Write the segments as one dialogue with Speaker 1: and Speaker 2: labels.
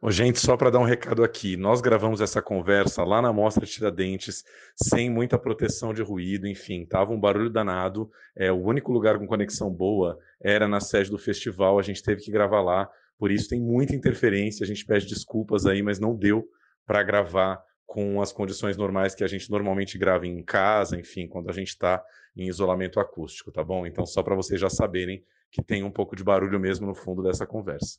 Speaker 1: Ô, gente, só para dar um recado aqui, nós gravamos essa conversa lá na Mostra Tiradentes, sem muita proteção de ruído, enfim, tava um barulho danado. É, o único lugar com conexão boa era na sede do festival, a gente teve que gravar lá, por isso tem muita interferência, a gente pede desculpas aí, mas não deu para gravar com as condições normais que a gente normalmente grava em casa, enfim, quando a gente está em isolamento acústico, tá bom? Então, só para vocês já saberem que tem um pouco de barulho mesmo no fundo dessa conversa.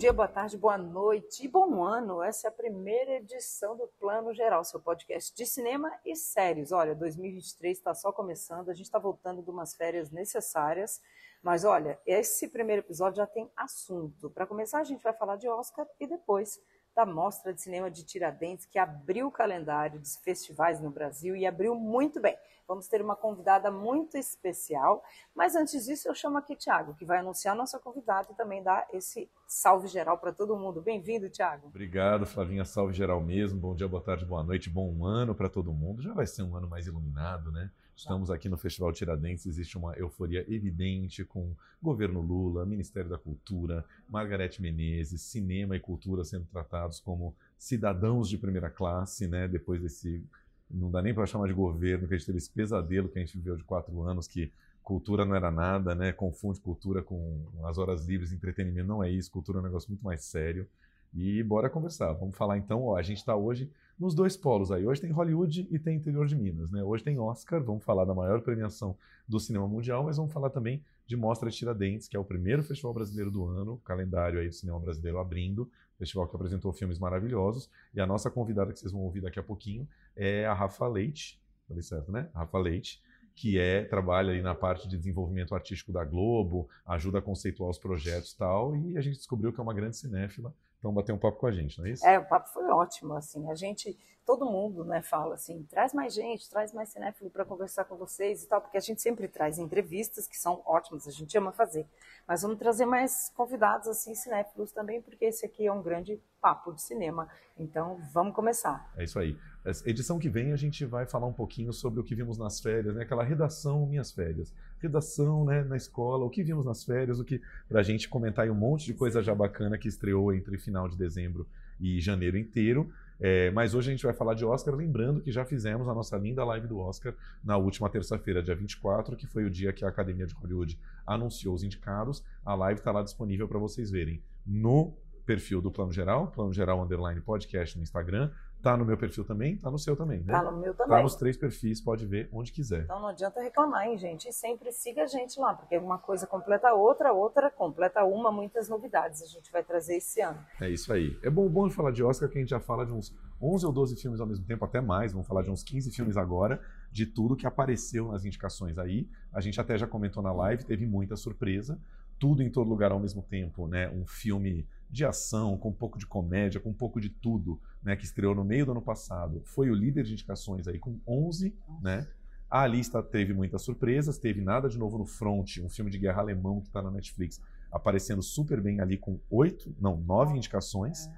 Speaker 2: Dia, boa tarde, boa noite e bom ano. Essa é a primeira edição do Plano Geral, seu podcast de cinema e séries. Olha, 2023 está só começando, a gente está voltando de umas férias necessárias, mas olha, esse primeiro episódio já tem assunto. Para começar, a gente vai falar de Oscar e depois da Mostra de Cinema de Tiradentes, que abriu o calendário dos festivais no Brasil e abriu muito bem. Vamos ter uma convidada muito especial. Mas antes disso, eu chamo aqui Tiago, que vai anunciar a nossa convidada e também dar esse salve geral para todo mundo. Bem-vindo, Tiago.
Speaker 1: Obrigado, Flavinha. Salve geral mesmo. Bom dia, boa tarde, boa noite, bom ano para todo mundo. Já vai ser um ano mais iluminado, né? Estamos aqui no Festival Tiradentes, existe uma euforia evidente com governo Lula, Ministério da Cultura, Margarete Menezes, cinema e cultura sendo tratados como cidadãos de primeira classe, né? Depois desse não dá nem para chamar de governo, que a gente teve esse pesadelo que a gente viveu de quatro anos, que cultura não era nada, né? Confunde cultura com as horas livres, entretenimento não é isso, cultura é um negócio muito mais sério. E bora conversar. Vamos falar então, ó, a gente está hoje nos dois polos aí. Hoje tem Hollywood e tem interior de Minas, né? Hoje tem Oscar, vamos falar da maior premiação do cinema mundial, mas vamos falar também de Mostra de Tiradentes, que é o primeiro festival brasileiro do ano, calendário aí do cinema brasileiro abrindo, festival que apresentou filmes maravilhosos. E a nossa convidada que vocês vão ouvir daqui a pouquinho é a Rafa Leite, falei certo, né? Rafa Leite, que é trabalha aí na parte de desenvolvimento artístico da Globo, ajuda a conceituar os projetos e tal, e a gente descobriu que é uma grande cinéfila então bater um papo com a gente, não é isso?
Speaker 2: É, o papo foi ótimo, assim, a gente, todo mundo, né, fala assim, traz mais gente, traz mais cinéfilo para conversar com vocês e tal, porque a gente sempre traz entrevistas que são ótimas, a gente ama fazer, mas vamos trazer mais convidados, assim, cinéfilos também, porque esse aqui é um grande papo de cinema, então vamos começar.
Speaker 1: É isso aí. Edição que vem a gente vai falar um pouquinho sobre o que vimos nas férias, né? aquela redação Minhas Férias. Redação né, na escola, o que vimos nas férias, o que para a gente comentar aí um monte de coisa já bacana que estreou entre final de dezembro e janeiro inteiro. É, mas hoje a gente vai falar de Oscar, lembrando que já fizemos a nossa linda live do Oscar na última terça-feira, dia 24, que foi o dia que a Academia de Hollywood anunciou os indicados. A live está lá disponível para vocês verem no perfil do Plano Geral, Plano Geral Underline Podcast no Instagram, Tá no meu perfil também, tá no seu também, né?
Speaker 2: Tá no meu também.
Speaker 1: Tá nos três perfis, pode ver onde quiser.
Speaker 2: Então não adianta reclamar, hein, gente? E sempre siga a gente lá, porque uma coisa completa a outra, outra completa uma, muitas novidades a gente vai trazer esse ano.
Speaker 1: É isso aí. É bom, bom falar de Oscar, que a gente já fala de uns 11 ou 12 filmes ao mesmo tempo, até mais, vamos falar de uns 15 filmes agora, de tudo que apareceu nas indicações aí. A gente até já comentou na live, teve muita surpresa, tudo em todo lugar ao mesmo tempo, né? Um filme de ação, com um pouco de comédia, com um pouco de tudo né, que estreou no meio do ano passado, foi o líder de indicações aí com 11, né? A lista teve muitas surpresas, teve nada de novo no Front, um filme de guerra alemão que está na Netflix, aparecendo super bem ali com oito, não, nove indicações.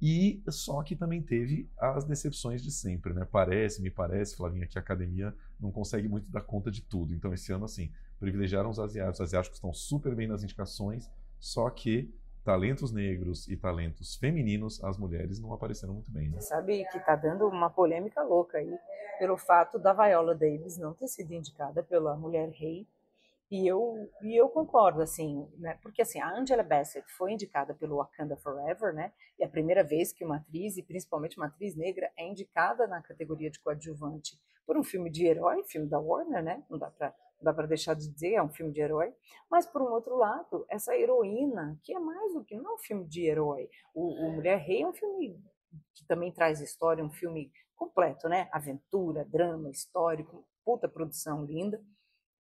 Speaker 1: E só que também teve as decepções de sempre, né? Parece, me parece, Flavinha, que a academia não consegue muito dar conta de tudo. Então, esse ano, assim, privilegiaram os asiáticos. Os asiáticos estão super bem nas indicações, só que talentos negros e talentos femininos, as mulheres não apareceram muito bem. Né?
Speaker 2: Você sabe que está dando uma polêmica louca aí pelo fato da Viola Davis não ter sido indicada pela mulher rei. E eu, e eu concordo, assim, né? Porque, assim, a Angela Bassett foi indicada pelo Wakanda Forever, né? E é a primeira vez que uma atriz, e principalmente uma atriz negra, é indicada na categoria de coadjuvante por um filme de herói, filme da Warner, né? Não dá para dá para deixar de dizer, é um filme de herói, mas por um outro lado, essa heroína, que é mais do que não é um filme de herói. O, o Mulher Rei é um filme que também traz história, um filme completo, né? Aventura, drama, histórico, puta produção linda.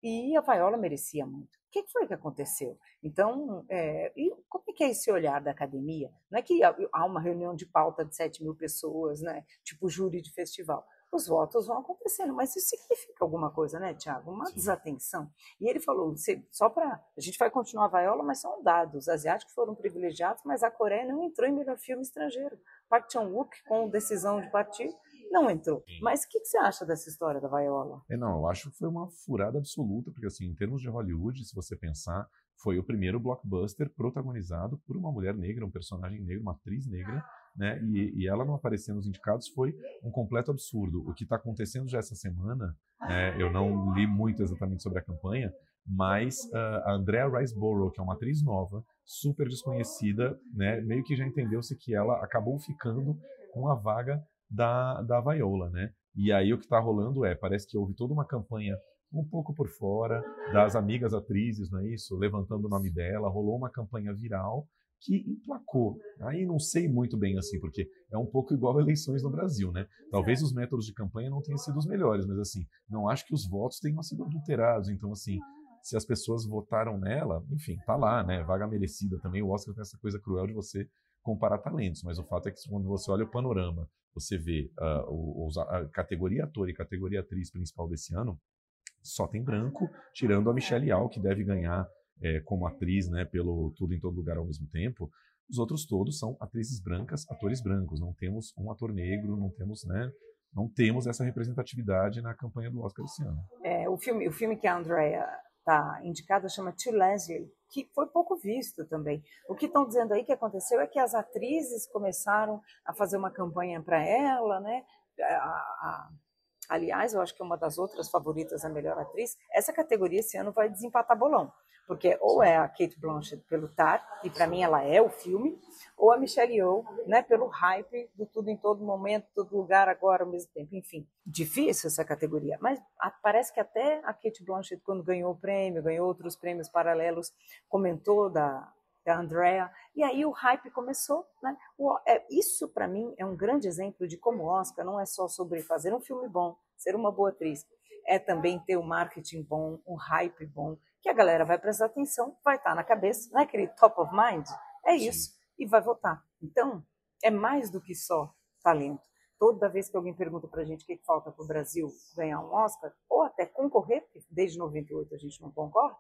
Speaker 2: E a Viola merecia muito. O que foi que aconteceu? Então, é, e como é que é esse olhar da academia? Não é que há uma reunião de pauta de 7 mil pessoas, né? tipo júri de festival os votos vão acontecendo, mas isso significa alguma coisa, né, Tiago? Uma Sim. desatenção. E ele falou, só para. A gente vai continuar a vaiola, mas são dados. Os asiáticos foram privilegiados, mas a Coreia não entrou em melhor filme estrangeiro. Park Chan-wook, com decisão de partir, não entrou. Sim. Mas o que, que, você acha dessa história da vaiola?
Speaker 1: É, não, eu acho que foi uma furada absoluta, porque, assim, em termos de Hollywood, se você pensar, foi o primeiro blockbuster protagonizado por uma mulher negra, um personagem negro, uma atriz negra né? E, e, ela não aparecer nos indicados foi um completo absurdo. O que está acontecendo já essa semana, né, eu não li muito exatamente sobre a campanha, mas uh, a Andrea Riseborough, que é uma atriz nova, super desconhecida, né, meio que já entendeu-se que ela acabou ficando com a vaga da, da Viola, né? E aí o que está rolando é, parece que houve toda uma campanha um pouco por fora das amigas atrizes, não é isso? Levantando o nome dela, rolou uma campanha viral que emplacou. Aí não sei muito bem assim, porque é um pouco igual a eleições no Brasil, né? Talvez os métodos de campanha não tenham sido os melhores, mas assim, não acho que os votos tenham sido adulterados. Então, assim, se as pessoas votaram nela, enfim, tá lá, né? Vaga merecida também. O Oscar tem essa coisa cruel de você comparar talentos, mas o fato é que quando você olha o panorama, você vê uh, a categoria ator e categoria atriz principal desse ano, só tem branco, tirando a Michelle Yeoh, que deve ganhar é, como atriz, né, pelo Tudo em Todo Lugar ao mesmo tempo, os outros todos são atrizes brancas, atores brancos. Não temos um ator negro, não temos, né, não temos essa representatividade na campanha do Oscar esse ano.
Speaker 2: É, o filme, o filme que a Andrea está indicada chama To Leslie, que foi pouco visto também. O que estão dizendo aí que aconteceu é que as atrizes começaram a fazer uma campanha para ela, né? A, a, aliás, eu acho que é uma das outras favoritas a melhor atriz. Essa categoria esse ano vai desempatar bolão porque ou é a Kate Blanchett pelo Tar, e para mim ela é o filme, ou a Michelle Yeoh, né, pelo hype do tudo em todo momento, todo lugar, agora ao mesmo tempo. Enfim, difícil essa categoria, mas parece que até a Kate Blanchett, quando ganhou o prêmio, ganhou outros prêmios paralelos, comentou da, da Andrea, e aí o hype começou. Né? O, é, isso, para mim, é um grande exemplo de como o Oscar não é só sobre fazer um filme bom, ser uma boa atriz, é também ter um marketing bom, um hype bom, que a galera vai prestar atenção, vai estar na cabeça, não é aquele top of mind? É isso, Sim. e vai votar. Então, é mais do que só talento. Toda vez que alguém pergunta para a gente o que falta para o Brasil ganhar um Oscar, ou até concorrer, porque desde 98 a gente não concorre,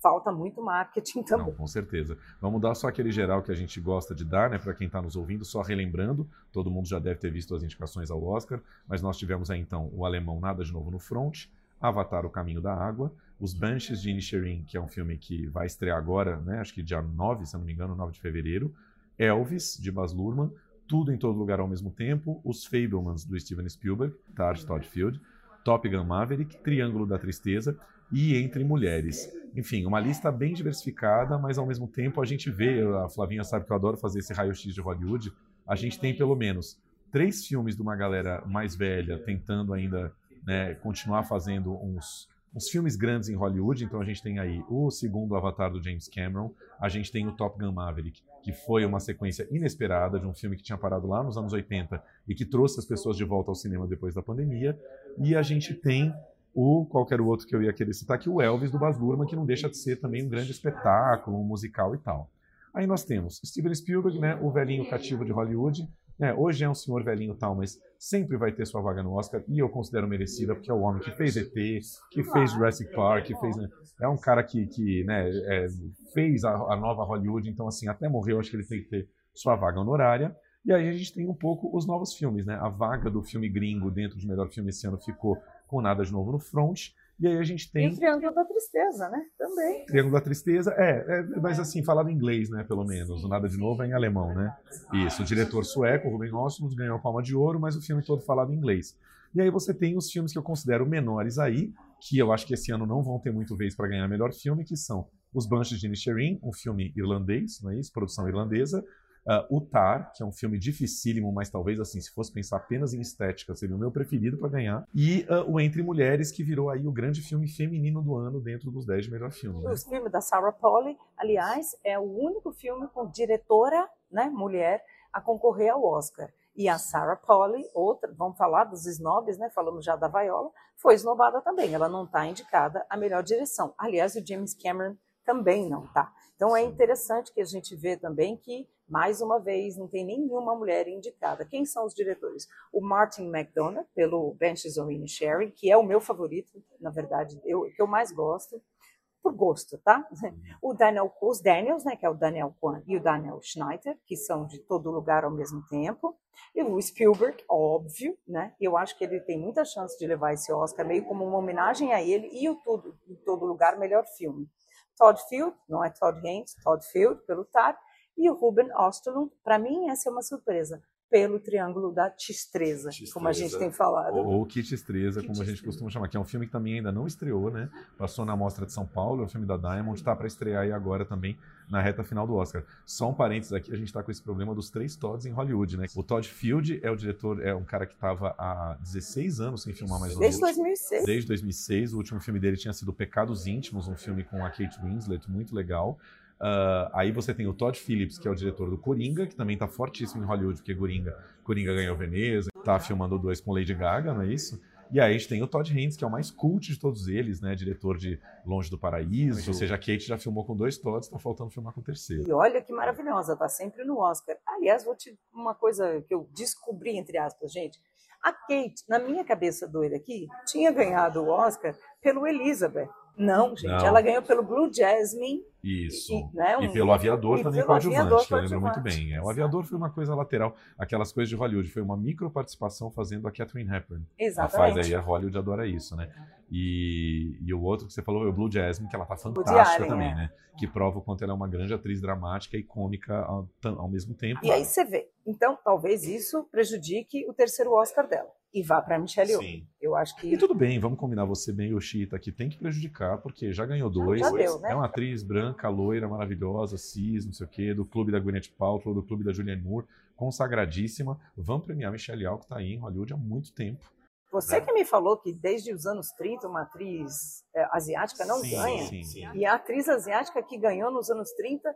Speaker 2: falta muito marketing também. Não,
Speaker 1: com certeza. Vamos dar só aquele geral que a gente gosta de dar, né, para quem está nos ouvindo, só relembrando, todo mundo já deve ter visto as indicações ao Oscar, mas nós tivemos aí então o alemão Nada de Novo no Front, Avatar O Caminho da Água, Os Banshees de Inisherin, que é um filme que vai estrear agora, né, acho que dia 9, se não me engano, 9 de fevereiro, Elvis, de Baz Luhrmann, Tudo em Todo Lugar ao Mesmo Tempo, Os Fablemans, do Steven Spielberg, Tart Todd Field, Top Gun Maverick, Triângulo da Tristeza e Entre Mulheres. Enfim, uma lista bem diversificada, mas ao mesmo tempo a gente vê, a Flavinha sabe que eu adoro fazer esse raio-x de Hollywood, a gente tem pelo menos três filmes de uma galera mais velha tentando ainda né, continuar fazendo uns, uns filmes grandes em Hollywood. Então a gente tem aí o segundo Avatar do James Cameron, a gente tem o Top Gun Maverick, que foi uma sequência inesperada de um filme que tinha parado lá nos anos 80 e que trouxe as pessoas de volta ao cinema depois da pandemia. E a gente tem o qualquer outro que eu ia querer citar aqui, o Elvis do Baz Luhrmann, que não deixa de ser também um grande espetáculo, um musical e tal. Aí nós temos Steven Spielberg, né, o velhinho cativo de Hollywood, é, hoje é um senhor velhinho tal, mas sempre vai ter sua vaga no Oscar e eu considero merecida porque é o homem que fez ET, que fez Jurassic Park, que fez, né, é um cara que, que né, é, fez a, a, nova Hollywood, então assim até morreu acho que ele tem que ter sua vaga honorária. E aí a gente tem um pouco os novos filmes, né? A vaga do filme gringo dentro de melhor filme esse ano ficou com nada de novo no front. E aí a gente tem.
Speaker 2: E o Triângulo da Tristeza, né? Também.
Speaker 1: Triângulo da Tristeza, é, é, mas assim, falado em inglês, né? Pelo menos. O Nada de Novo é em alemão, né? Isso. O diretor sueco, Ruben Osmund, ganhou a palma de ouro, mas o filme todo falado em inglês. E aí você tem os filmes que eu considero menores aí, que eu acho que esse ano não vão ter muito vez para ganhar melhor filme, que são Os Banshees de Inisherin, um filme irlandês, não é isso? Produção irlandesa. Uh, o Tar, que é um filme dificílimo, mas talvez assim, se fosse pensar apenas em estética, seria o meu preferido para ganhar. E uh, o Entre Mulheres, que virou aí o grande filme feminino do ano dentro dos 10 de melhor filme. Né?
Speaker 2: O filme da Sarah Polley, aliás, é o único filme com diretora, né, mulher, a concorrer ao Oscar. E a Sarah Polley, outra, vamos falar dos snobs, né? Falamos já da Viola, foi esnobada também. Ela não está indicada a melhor direção. Aliás, o James Cameron também não está. Então é interessante que a gente vê também que, mais uma vez, não tem nenhuma mulher indicada. Quem são os diretores? O Martin McDonough, pelo Benches of Sherry, que é o meu favorito, na verdade, eu, que eu mais gosto por gosto, tá? O Daniel, os Daniels, né, que é o Daniel Kwan e o Daniel Schneider, que são de todo lugar ao mesmo tempo, e o Spielberg, óbvio, né? Eu acho que ele tem muita chance de levar esse Oscar meio como uma homenagem a ele e o tudo em todo lugar melhor filme. Todd Field, não é Todd Haynes, Todd Field pelo TAR, e o Ruben Osterlund, para mim essa é uma surpresa pelo Triângulo da Tistreza, como a gente tem falado.
Speaker 1: Ou, ou Tistreza, como a gente costuma chamar, que é um filme que também ainda não estreou, né? Passou na Mostra de São Paulo, é um filme da Diamond, está para estrear aí agora também na reta final do Oscar. Só um parênteses aqui, a gente está com esse problema dos três Todds em Hollywood, né? O Todd Field é o diretor, é um cara que estava há 16 anos sem filmar mais
Speaker 2: um Desde 2006.
Speaker 1: Desde 2006, o último filme dele tinha sido Pecados Íntimos, um filme com a Kate Winslet, muito legal. Uh, aí você tem o Todd Phillips, que é o diretor do Coringa, que também está fortíssimo em Hollywood, porque Coringa, Coringa ganhou Veneza, está filmando dois com Lady Gaga, não é isso? E aí a gente tem o Todd Haynes, que é o mais cult de todos eles, né? Diretor de Longe do Paraíso, ou seja, a Kate já filmou com dois Todds, está faltando filmar com o terceiro.
Speaker 2: E olha que maravilhosa, tá sempre no Oscar. Aliás, vou te uma coisa que eu descobri, entre aspas, gente. A Kate, na minha cabeça doida aqui, tinha ganhado o Oscar pelo Elizabeth. Não, gente, não. ela ganhou pelo Blue Jasmine.
Speaker 1: Isso. E, né, um, e pelo aviador e também pelo coadjuvante, que eu lembro muito bem. É, o aviador foi uma coisa lateral, aquelas coisas de Hollywood. Foi uma micro participação fazendo a Catherine Hepburn.
Speaker 2: Exatamente.
Speaker 1: Ela faz aí, a Hollywood adora isso, né? E, e o outro que você falou é o Blue Jasmine, que ela tá fantástica Allen, também, é. né? Que prova o quanto ela é uma grande atriz dramática e cômica ao, ao mesmo tempo.
Speaker 2: E aí você vê. Então, talvez isso prejudique o terceiro Oscar dela e vá para Michelle Yeoh. Sim. Eu acho que.
Speaker 1: E tudo bem, vamos combinar você bem, Yoshita, que tem que prejudicar, porque já ganhou dois. Já deu, né? É uma atriz branca, loira, maravilhosa, cis, não sei o quê, do clube da Gwyneth Paltrow, do clube da Julianne Moore, consagradíssima. Vamos premiar Michelle Yeoh, que está aí em Hollywood há muito tempo.
Speaker 2: Você né? que me falou que desde os anos 30 uma atriz é, asiática não sim, ganha. Sim, sim. E a atriz asiática que ganhou nos anos 30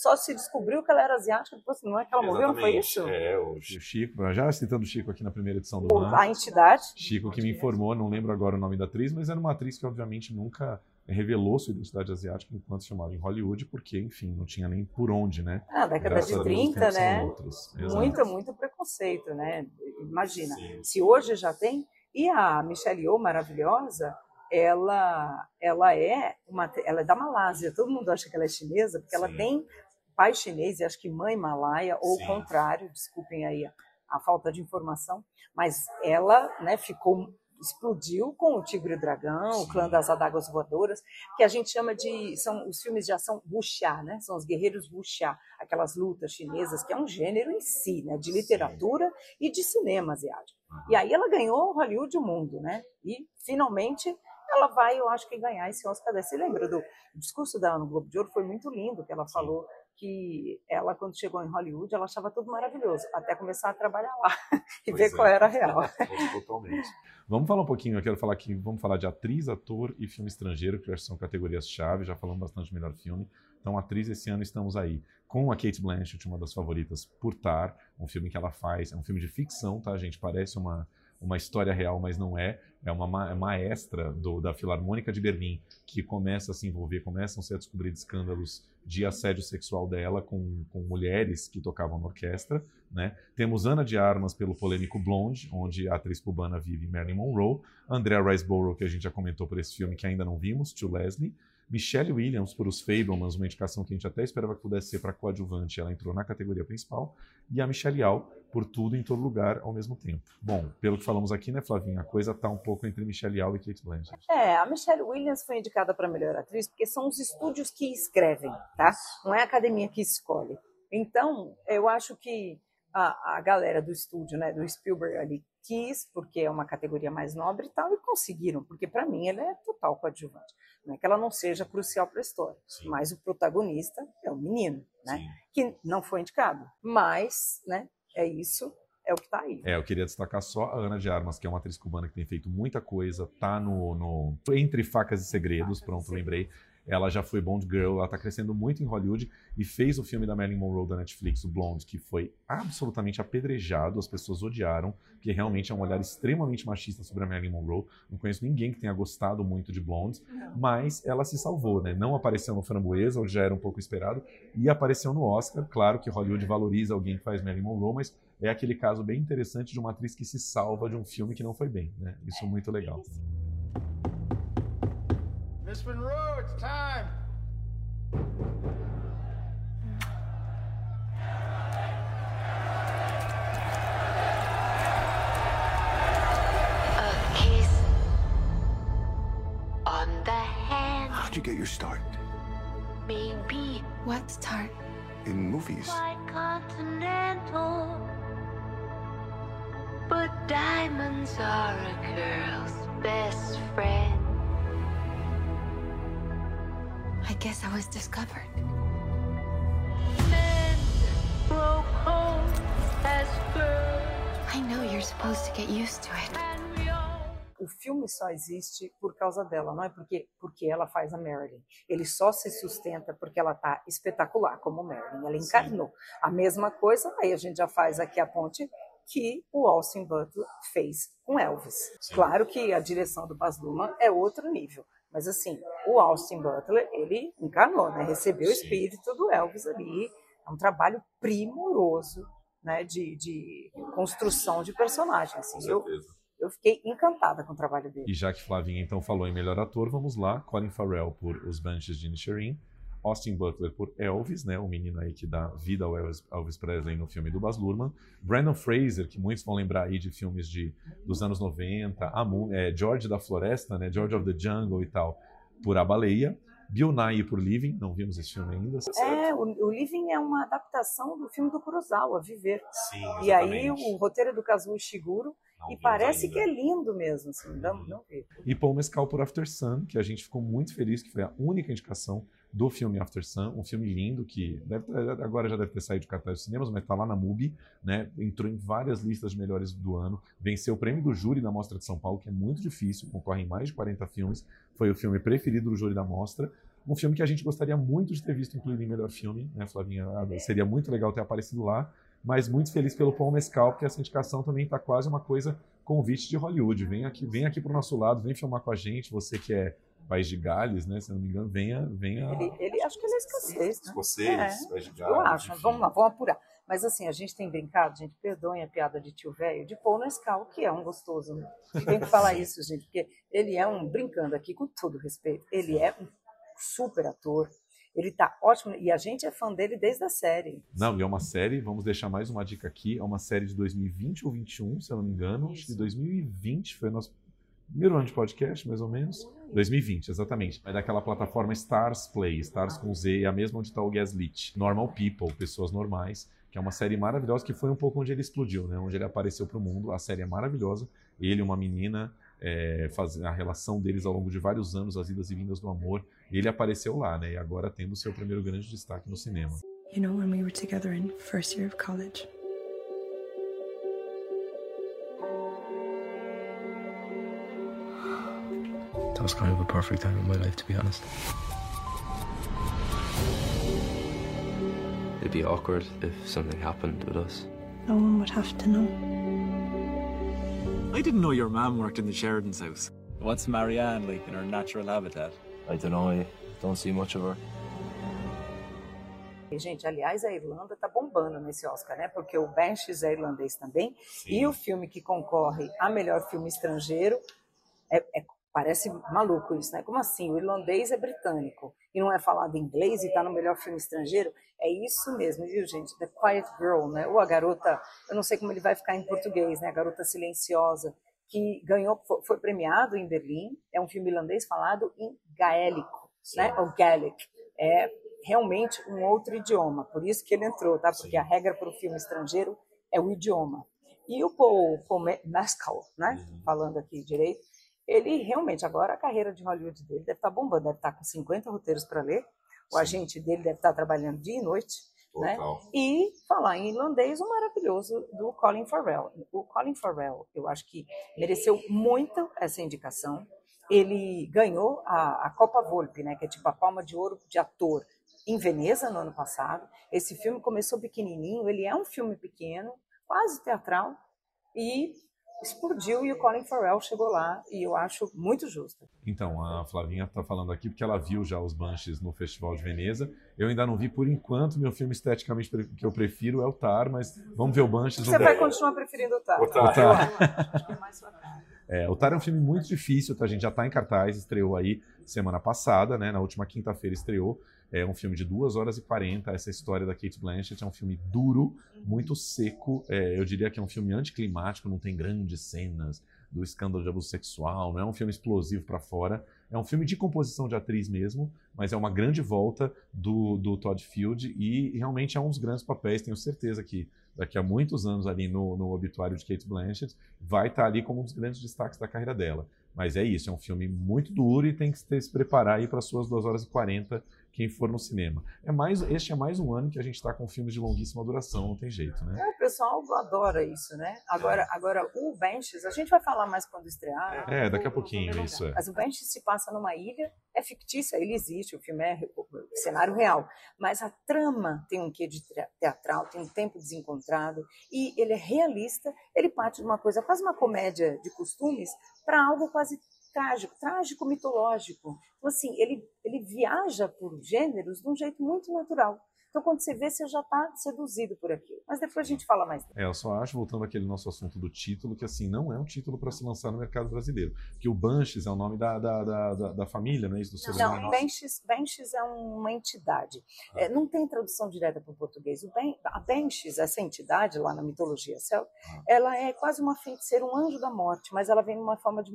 Speaker 2: só se descobriu que ela era asiática depois, não é que ela morreu, não foi isso?
Speaker 1: É, o Chico, já citando o Chico aqui na primeira edição do
Speaker 2: A entidade.
Speaker 1: Chico que me informou, não lembro agora o nome da atriz, mas era uma atriz que obviamente nunca revelou sua identidade asiática enquanto se chamava em Hollywood, porque, enfim, não tinha nem por onde, né?
Speaker 2: Ah, década Graças de 30, né? Muito, muito preconceito, né? Imagina, sim. se hoje já tem. E a Michelle Yeoh, maravilhosa, ela, ela é uma, ela é da Malásia. Todo mundo acha que ela é chinesa porque sim. ela tem pai chinês e acho que mãe malaia, ou o contrário, desculpem aí a, a, falta de informação, mas ela né, ficou explodiu com o Tigre e o Dragão, Sim. o Clã das Adagas Voadoras, que a gente chama de são os filmes de ação wuxia, né? São os guerreiros wuxia, aquelas lutas chinesas que é um gênero em si, né? De literatura Sim. e de cinema asiático. E aí ela ganhou Hollywood o mundo, né? E finalmente ela vai, eu acho que ganhar esse Oscar. Você lembra do discurso dela no Globo de Ouro? Foi muito lindo que ela falou que ela, quando chegou em Hollywood, ela achava tudo maravilhoso, até começar a trabalhar lá e pois ver é. qual era a real.
Speaker 1: Totalmente. Vamos falar um pouquinho, eu quero falar aqui, vamos falar de atriz, ator e filme estrangeiro, que são categorias-chave, já falamos bastante melhor filme. Então, atriz, esse ano estamos aí com a Kate Blanchett, uma das favoritas, por Tar, um filme que ela faz, é um filme de ficção, tá, gente? Parece uma, uma história real, mas não é. É uma ma maestra do, da Filarmônica de Berlim que começa a se envolver, começam -se a descobrir escândalos de assédio sexual dela com, com mulheres que tocavam na orquestra. Né? Temos Ana de Armas pelo polêmico Blonde, onde a atriz cubana vive Marilyn Monroe. Andrea Riseborough, que a gente já comentou por esse filme que ainda não vimos, To Leslie. Michelle Williams por Os Fablemans, uma indicação que a gente até esperava que pudesse ser para coadjuvante, ela entrou na categoria principal, e a Michelle Yeoh por Tudo em Todo Lugar ao mesmo tempo. Bom, pelo que falamos aqui, né, Flavinha, a coisa está um pouco entre Michelle Yeoh e Kate Blanchett.
Speaker 2: É, a Michelle Williams foi indicada para melhor atriz porque são os estúdios que escrevem, tá? Não é a academia que escolhe. Então, eu acho que a, a galera do estúdio, né, do Spielberg ali, quis, porque é uma categoria mais nobre e tal, e conseguiram, porque para mim ela é total coadjuvante. Não é que ela não seja crucial para a história, Sim. mas o protagonista é o menino, né? Sim. Que não foi indicado. Mas, né, é isso, é o que está aí.
Speaker 1: É, eu queria destacar só a Ana de Armas, que é uma atriz cubana que tem feito muita coisa, tá no, no Entre Facas e Segredos, Facas pronto, e lembrei. Ela já foi Bond Girl, ela está crescendo muito em Hollywood e fez o filme da Marilyn Monroe da Netflix, o Blonde, que foi absolutamente apedrejado, as pessoas odiaram, porque realmente é um olhar extremamente machista sobre a Marilyn Monroe. Não conheço ninguém que tenha gostado muito de Blonde, mas ela se salvou, né? Não apareceu no Framboesa, onde já era um pouco esperado, e apareceu no Oscar. Claro que Hollywood valoriza alguém que faz Marilyn Monroe, mas é aquele caso bem interessante de uma atriz que se salva de um filme que não foi bem, né? Isso é muito legal. Miss Monroe, it's time.
Speaker 3: A kiss on the hand.
Speaker 4: How'd you get your start?
Speaker 3: Maybe
Speaker 5: What start?
Speaker 4: In movies.
Speaker 3: quite continental. But diamonds are a girl's best friend.
Speaker 5: I guess I was discovered.
Speaker 3: Men grow cold as girls,
Speaker 5: I know you're supposed to get used to it.
Speaker 2: O filme só existe por causa dela, não é porque, porque ela faz a Marilyn. Ele só se sustenta porque ela tá espetacular como Marilyn. Ela encarnou. A mesma coisa, aí a gente já faz aqui a ponte que o Austin Butler fez com Elvis. Claro que a direção do Baz Luhrmann é outro nível, mas assim, o Austin Butler, ele encarnou, né? Recebeu o espírito do Elvis ali. É um trabalho primoroso, né, de, de construção de personagem. Assim. Eu, eu fiquei encantada com o trabalho dele.
Speaker 1: E já que Flavinha então falou em melhor ator, vamos lá. Colin Farrell por Os Banshees de Inisherin. Austin Butler por Elvis, né, o menino aí que dá vida ao Elvis, Elvis Presley no filme do Baz Luhrmann. Brandon Fraser, que muitos vão lembrar aí de filmes de, dos anos 90. A é, George da Floresta, né, George of the Jungle e tal, por A Baleia. Bill Nye por Living, não vimos esse filme ainda.
Speaker 2: É, o, o Living é uma adaptação do filme do Kurosawa, Viver.
Speaker 1: Sim,
Speaker 2: E aí o roteiro é do Kazuo Ishiguro e parece que é lindo mesmo, assim, não, não vi.
Speaker 1: E Paul Mescal por After Sun, que a gente ficou muito feliz, que foi a única indicação do filme After Sun, um filme lindo que deve agora já deve ter saído de cartaz dos cinemas, mas está lá na MUBI, né? Entrou em várias listas de melhores do ano, venceu o prêmio do júri da Mostra de São Paulo, que é muito difícil, concorre em mais de 40 filmes, foi o filme preferido do júri da Mostra. Um filme que a gente gostaria muito de ter visto incluído em melhor filme, né, Flavinha? Ah, Seria muito legal ter aparecido lá, mas muito feliz pelo Paul Mescal, porque essa indicação também está quase uma coisa convite de Hollywood. Vem aqui, vem aqui para o nosso lado, vem filmar com a gente. Você que é país de Gales, né? Se não me engano, venha, venha.
Speaker 2: Ele, ele acho que ele é escocês, né?
Speaker 1: Escocês,
Speaker 2: É,
Speaker 1: país de Gales.
Speaker 2: Eu acho,
Speaker 1: enfim.
Speaker 2: vamos lá, vamos apurar. Mas assim, a gente tem brincado, gente, perdoem a piada de tio velho, de Paul Nescau, que é um gostoso. né? Tem que falar isso, gente, porque ele é um, brincando aqui com todo respeito, ele é um super ator, ele tá ótimo, e a gente é fã dele desde a série.
Speaker 1: Não, e é uma série, vamos deixar mais uma dica aqui, é uma série de 2020 ou 21, se eu não me engano. Acho que 2020 foi o nosso primeiro ano de podcast, mais ou menos. 2020, exatamente. É daquela plataforma Stars Play, Stars com Z, é a mesma onde está o Gaslit. Normal People, Pessoas Normais, que é uma série maravilhosa, que foi um pouco onde ele explodiu, né? Onde ele apareceu para o mundo. A série é maravilhosa. Ele e uma menina, é, faz, a relação deles ao longo de vários anos, as idas e vindas do amor. Ele apareceu lá, né? E agora tendo o seu primeiro grande destaque no cinema.
Speaker 6: You know, when we were together in first year of college,
Speaker 7: That was kind of a perfect time in my life, to be honest. It'd be awkward if something happened with us.
Speaker 6: no one would have to know.
Speaker 8: I didn't know your mom worked in the Sheridan's house. What's Marianne like in her natural habitat?
Speaker 7: I don't know, I don't see much of her.
Speaker 2: E, gente, aliás, a Irlanda tá bombando nesse Oscar, né? Porque o Banshees é irlandês também, e o filme que concorre a melhor filme estrangeiro é, é- parece maluco isso, né? Como assim? O irlandês é britânico e não é falado inglês e está no melhor filme estrangeiro? É isso mesmo, viu, gente? The Quiet Girl, né? Ou a garota, eu não sei como ele vai ficar em português, né? A garota silenciosa que ganhou, foi, premiado em Berlim. É um filme irlandês falado em gaélico, né? Ou Gaelic. É realmente um outro idioma. Por isso que ele entrou, tá? Porque a regra para o filme estrangeiro é o idioma. E o Paul, Paul Me- Mescal, né? Falando aqui direito, ele realmente, agora a carreira de Hollywood dele deve estar bombando, deve estar com 50 roteiros para ler, o agente dele deve estar trabalhando dia e noite, né? E falar em irlandês, o maravilhoso do Colin Farrell. O Colin Farrell, eu acho que mereceu muito essa indicação. ele ganhou a, a Copa Volpe, né, que é tipo a palma de ouro de ator, em Veneza no ano passado. Esse filme começou pequenininho, ele é um filme pequeno, quase teatral, e explodiu e o Colin Farrell chegou lá e eu acho muito justo.
Speaker 1: Então, a Flavinha está falando aqui porque ela viu já os Banshees no Festival de Veneza. Eu ainda não vi por enquanto, meu filme esteticamente que eu prefiro é o Tar, mas vamos ver o Banshees.
Speaker 2: Você vai continuar preferindo o Tar.
Speaker 1: O Tar. O Tar. É, o Tar é um filme muito difícil, tá? a gente já está em cartaz, estreou aí semana passada, né? Na última quinta-feira estreou. É um filme de 2 horas e 40. Essa história da Kate Blanchett é um filme duro, muito seco. É, eu diria que é um filme anticlimático, não tem grandes cenas do escândalo de abuso sexual, não é um filme explosivo para fora. É um filme de composição de atriz mesmo, mas é uma grande volta do, do Todd Field e realmente é um dos grandes papéis. Tenho certeza que daqui a muitos anos ali no, no obituário de Kate Blanchett vai estar ali como um dos grandes destaques da carreira dela. Mas é isso, é um filme muito duro e tem que se preparar aí para suas 2 horas e 40 quem for no cinema. É mais, este é mais um ano que a gente está com filmes de longuíssima duração, não tem jeito, né?
Speaker 2: É, o pessoal adora isso, né? Agora, agora o Benches, a gente vai falar mais quando estrear.
Speaker 1: É, daqui a pouquinho, isso é.
Speaker 2: Mas o Benches se passa numa ilha, é fictícia, ele existe, o filme é cenário real, mas a trama tem um quê de teatral, tem um tempo desencontrado e ele é realista, ele parte de uma coisa quase uma comédia de costumes para algo quase trágico, trágico mitológico. Então, assim, ele, ele viaja por gêneros de um jeito muito natural. Então, quando você vê, você já está seduzido por aquilo. Mas depois a gente fala mais.
Speaker 1: É, eu só acho, voltando àquele nosso assunto do título, que assim, não é um título para se lançar no mercado brasileiro. Porque o Banches é o nome da, da, da, da, família, não é isso? Do
Speaker 2: ser não, Benches, Benches é uma entidade. Ah. É, não tem tradução direta para o português. O ben, a Benches, essa entidade lá na mitologia celta, ah. ela é quase uma feiticeira, um anjo da morte, mas ela vem numa forma de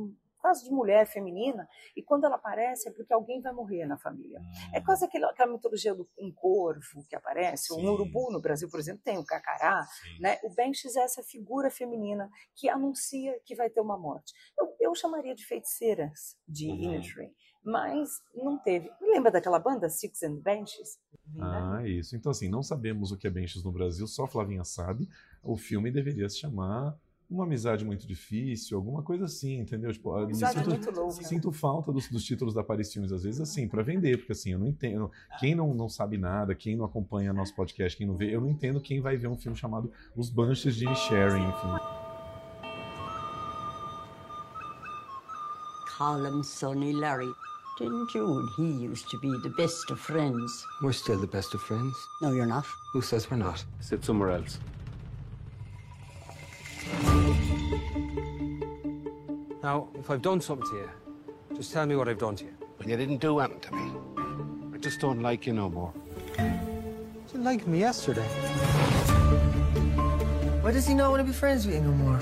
Speaker 2: caso de mulher feminina, e quando ela aparece é porque alguém vai morrer na família. É quase hum. aquela, aquela mitologia do um corvo que aparece, Sim. um urubu no Brasil, por exemplo, tem o cacará. Né? O Benches é essa figura feminina que anuncia que vai ter uma morte. Eu, eu chamaria de feiticeiras de uhum. Imagery mas não teve. Lembra daquela banda Six and Benches?
Speaker 1: Ah, isso. Então, assim, não sabemos o que é Benches no Brasil, só Flavinha sabe. O filme deveria se chamar uma amizade muito difícil, alguma coisa assim, entendeu? Tipo,
Speaker 2: amizade sinto, muito louca.
Speaker 1: Sinto falta dos, dos, títulos da Paris Filmes, às vezes, assim, para vender, porque assim, eu não entendo. Quem não, não sabe nada, quem não acompanha nosso podcast, quem não vê, eu não entendo quem vai ver um filme chamado Os Banshees de Sharing, enfim.
Speaker 9: Callum, Sonny, Larry. Didn't you and he used to be the best of friends?
Speaker 4: We're still the best of friends.
Speaker 9: No, you're not.
Speaker 4: Who says we're not?
Speaker 7: Sit somewhere else.
Speaker 10: Now, if I've done something to you, just tell me what I've done to you.
Speaker 4: Well, you didn't do anything to me. I just don't like you no more.
Speaker 10: You didn't like me yesterday.
Speaker 11: Why does he not want to be friends with you no more?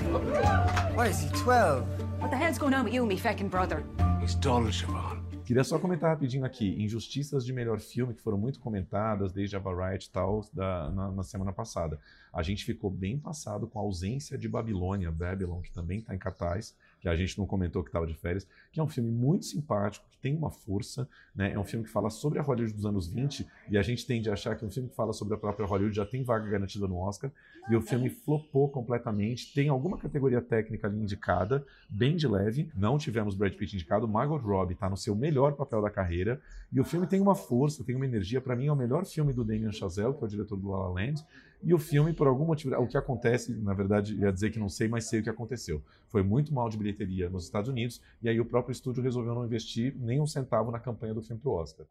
Speaker 11: Why is he 12?
Speaker 12: What the hell's going on with you, me feckin' brother?
Speaker 4: He's dull, Siobhan.
Speaker 1: Queria só comentar rapidinho aqui, injustiças de melhor filme que foram muito comentadas desde a Variety e tal da, na, na, semana passada. A gente ficou bem passado com a ausência de Babilônia, Babylon, que também está em cartaz que a gente não comentou que estava de férias, que é um filme muito simpático, que tem uma força, né? É um filme que fala sobre a Hollywood dos anos 20, e a gente tende a achar que um filme que fala sobre a própria Hollywood já tem vaga garantida no Oscar, e o filme flopou completamente, tem alguma categoria técnica ali indicada, bem de leve, não tivemos Brad Pitt indicado, Margot Robbie está no seu melhor papel da carreira, e o filme tem uma força, tem uma energia, para mim é o melhor filme do Damien Chazelle, que é o diretor do La La Land, e o filme, por algum motivo, o que acontece, na verdade, ia dizer que não sei, mas sei o que aconteceu. Foi muito mal de bilheteria nos Estados Unidos, e aí o próprio estúdio resolveu não investir nem um centavo na campanha do filme pro Oscar.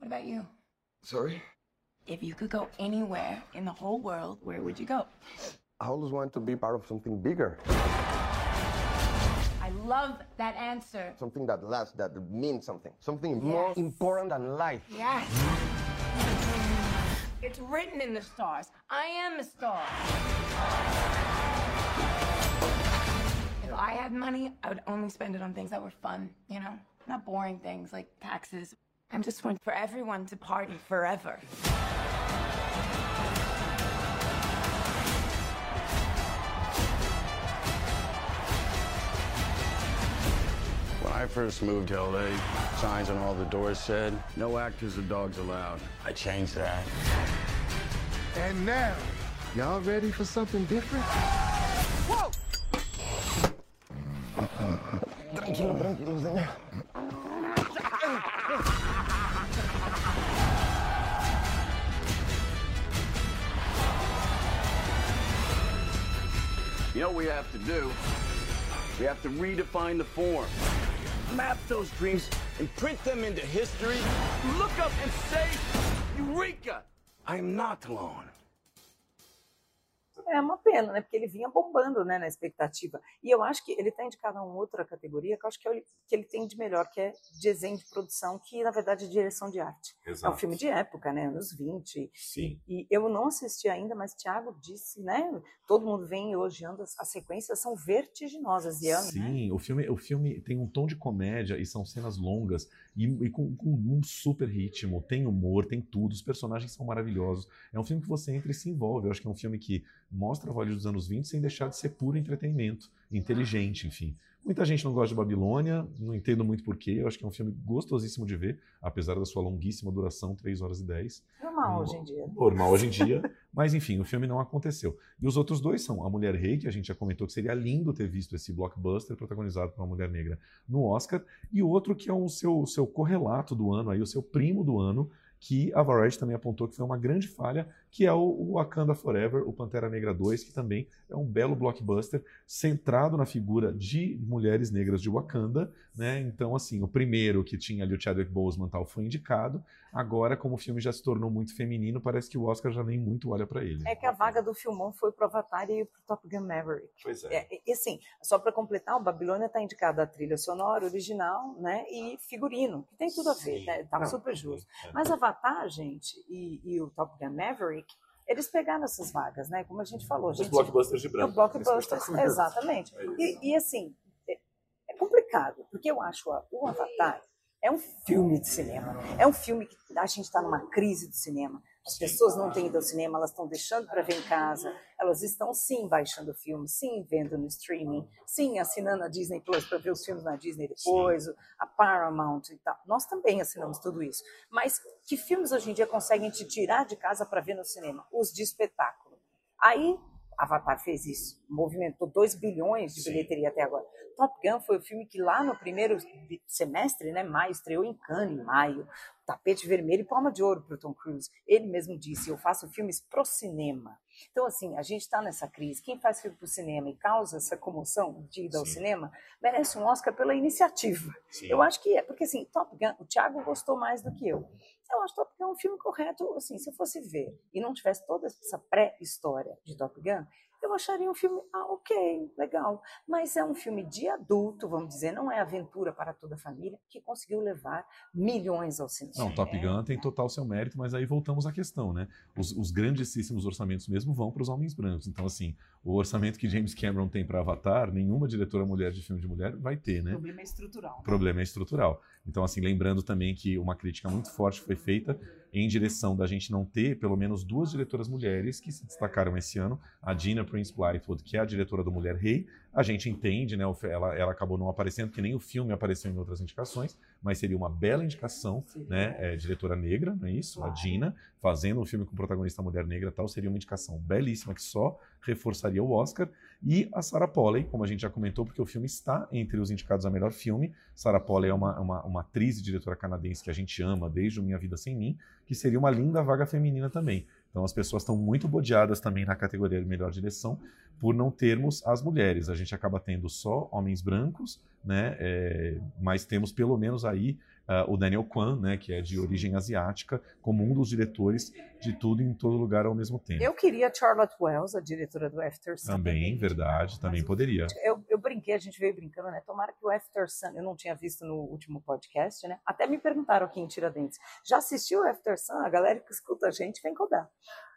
Speaker 12: What about you?
Speaker 4: Sorry?
Speaker 12: If you could go anywhere in the whole world, where would you go?
Speaker 4: I always want to be part of something bigger.
Speaker 12: I love that answer.
Speaker 4: Something that lasts, that means something. Something yes. more important than life.
Speaker 12: Yes. It's written in the stars. I am a star. If I had money, I would only spend it on things that were fun, you know? Not boring things like taxes. I'm just one for everyone to party forever.
Speaker 4: First moved to LA, signs on all the doors said, no actors or dogs allowed. I changed that. And now, y'all ready for something different? Whoa!
Speaker 11: Tranquilo, tranquilo, senhor.
Speaker 4: You know what we have to do? We have to redefine the form. Map those dreams and print them into history. Look up and say, Eureka! I am not alone.
Speaker 2: É uma pena, né? Porque ele vinha bombando, né, na expectativa. E eu acho que ele está indicado a uma outra categoria que eu acho que, é o que ele tem de melhor, que é desenho de produção, que na verdade é direção de arte.
Speaker 1: Exato.
Speaker 2: É um filme de época, né, anos 20.
Speaker 1: Sim.
Speaker 2: E eu não assisti ainda, mas Thiago disse, né? Todo mundo vem elogiando as, as sequências, são vertiginosas. E é, né?
Speaker 1: Sim, o filme, o filme tem um tom de comédia e são cenas longas e, e com, com um super ritmo, tem humor, tem tudo, os personagens são maravilhosos. É um filme que você entra e se envolve. Eu acho que é um filme que mostra a Hollywood dos anos 20 sem deixar de ser puro entretenimento, inteligente, enfim. Muita gente não gosta de Babilônia, não entendo muito porquê. Eu acho que é um filme gostosíssimo de ver, apesar da sua longuíssima duração, 3 horas e 10.
Speaker 2: Normal hoje em dia.
Speaker 1: Normal hoje em dia. Mas enfim, o filme não aconteceu. E os outros dois são A Mulher Rei, que a gente já comentou que seria lindo ter visto esse blockbuster protagonizado por uma mulher negra no Oscar, e o outro que é o seu, seu correlato do ano, aí, o seu primo do ano, que a Variety também apontou que foi uma grande falha, que é o Wakanda Forever, o Pantera Negra 2, que também é um belo blockbuster centrado na figura de mulheres negras de Wakanda, né? Então, assim, o primeiro que tinha ali o Chadwick Boseman tal foi indicado. Agora, como o filme já se tornou muito feminino, parece que o Oscar já nem muito olha para ele.
Speaker 2: É que a vaga do filmão foi pro Avatar e pro Top Gun Maverick.
Speaker 1: Pois é.
Speaker 2: é e assim, só para completar, o Babilônia está indicado a trilha sonora original, né, e figurino, que tem tudo a ver, né? Tá
Speaker 1: Não,
Speaker 2: super justo.
Speaker 1: é.
Speaker 2: Mas Avatar, gente, e, e o Top Gun Maverick, eles pegaram essas vagas, né? Como a gente falou,
Speaker 1: Os
Speaker 2: gente.
Speaker 1: blockbusters de branco.
Speaker 2: Blockbusters, exatamente.
Speaker 1: É.
Speaker 2: E, e, assim, é, é complicado, porque eu acho a- o Avatar é um filme de cinema. É um filme que a gente está numa crise do cinema. As pessoas não têm ido ao cinema, elas estão deixando para ver em casa. Elas estão sim baixando filmes, sim vendo no streaming, sim assinando a Disney Plus para ver os filmes na Disney depois, a Paramount e tal. Nós também assinamos tudo isso. Mas que filmes hoje em dia conseguem te tirar de casa para ver no cinema? Os de espetáculo. Aí Avatar fez isso, movimentou 2 bilhões de bilheteria até agora. Top Gun foi o filme que lá no primeiro semestre, né, maio, estreou em Cannes, em maio. Tapete vermelho e palma de ouro para o Tom Cruise. Ele mesmo disse: Eu faço filmes pro cinema. Então, assim, a gente está nessa crise. Quem faz filme pro cinema e causa essa comoção de ir ao
Speaker 1: Sim.
Speaker 2: cinema merece um Oscar pela iniciativa.
Speaker 1: Sim.
Speaker 2: Eu acho que é, porque assim, Top Gun, o Thiago gostou mais do que eu. Eu acho Top Gun um filme correto, assim, se eu fosse ver e não tivesse toda essa pré-história de Top Gun, eu acharia um filme, ah, ok, legal. Mas é um filme de adulto, vamos dizer, não é aventura para toda a família, que conseguiu levar milhões ao cinema.
Speaker 1: Não, Top Gun tem total seu mérito, mas aí voltamos à questão, né? Os, os grandíssimos orçamentos mesmo vão para os homens brancos. Então, assim, o orçamento que James Cameron tem para Avatar, nenhuma diretora mulher de filme de mulher vai ter,
Speaker 2: O
Speaker 1: né?
Speaker 2: problema é estrutural.
Speaker 1: O problema é estrutural. Então, assim, lembrando também que uma crítica muito forte foi feita em direção da gente não ter pelo menos duas diretoras mulheres que se destacaram esse ano, a Gina Prince Blythewood, que é a diretora do Mulher Rei. A gente entende, né? Ela, ela acabou não aparecendo, porque nem o filme apareceu em outras indicações, mas seria uma bela indicação, né? É, diretora negra, não é isso? A Gina, fazendo um filme com protagonista mulher negra e tal, seria uma indicação belíssima que só reforçaria o Oscar. E a Sarah Polley, como a gente já comentou, porque o filme está entre os indicados a melhor filme. Sarah Polley é uma, uma, uma atriz e diretora canadense que a gente ama desde o Minha Vida Sem Mim, que seria uma linda vaga feminina também. Então as pessoas estão muito bodeadas também na categoria de melhor direção por não termos as mulheres. A gente acaba tendo só homens brancos, né? É, mas temos pelo menos aí ah, o Daniel Kwan, né? Que é de origem asiática, como um dos diretores de tudo em todo lugar ao mesmo tempo.
Speaker 2: Eu queria Charlotte Wells, a diretora do After Sun.
Speaker 1: Também, verdade, também poderia.
Speaker 2: Eu, eu brinquei, a gente veio brincando, né? Tomara que o After Sun, eu não tinha visto no último podcast, né? Até me perguntaram aqui em Tiradentes, já assistiu o After Sun? A galera que escuta a gente vem codar.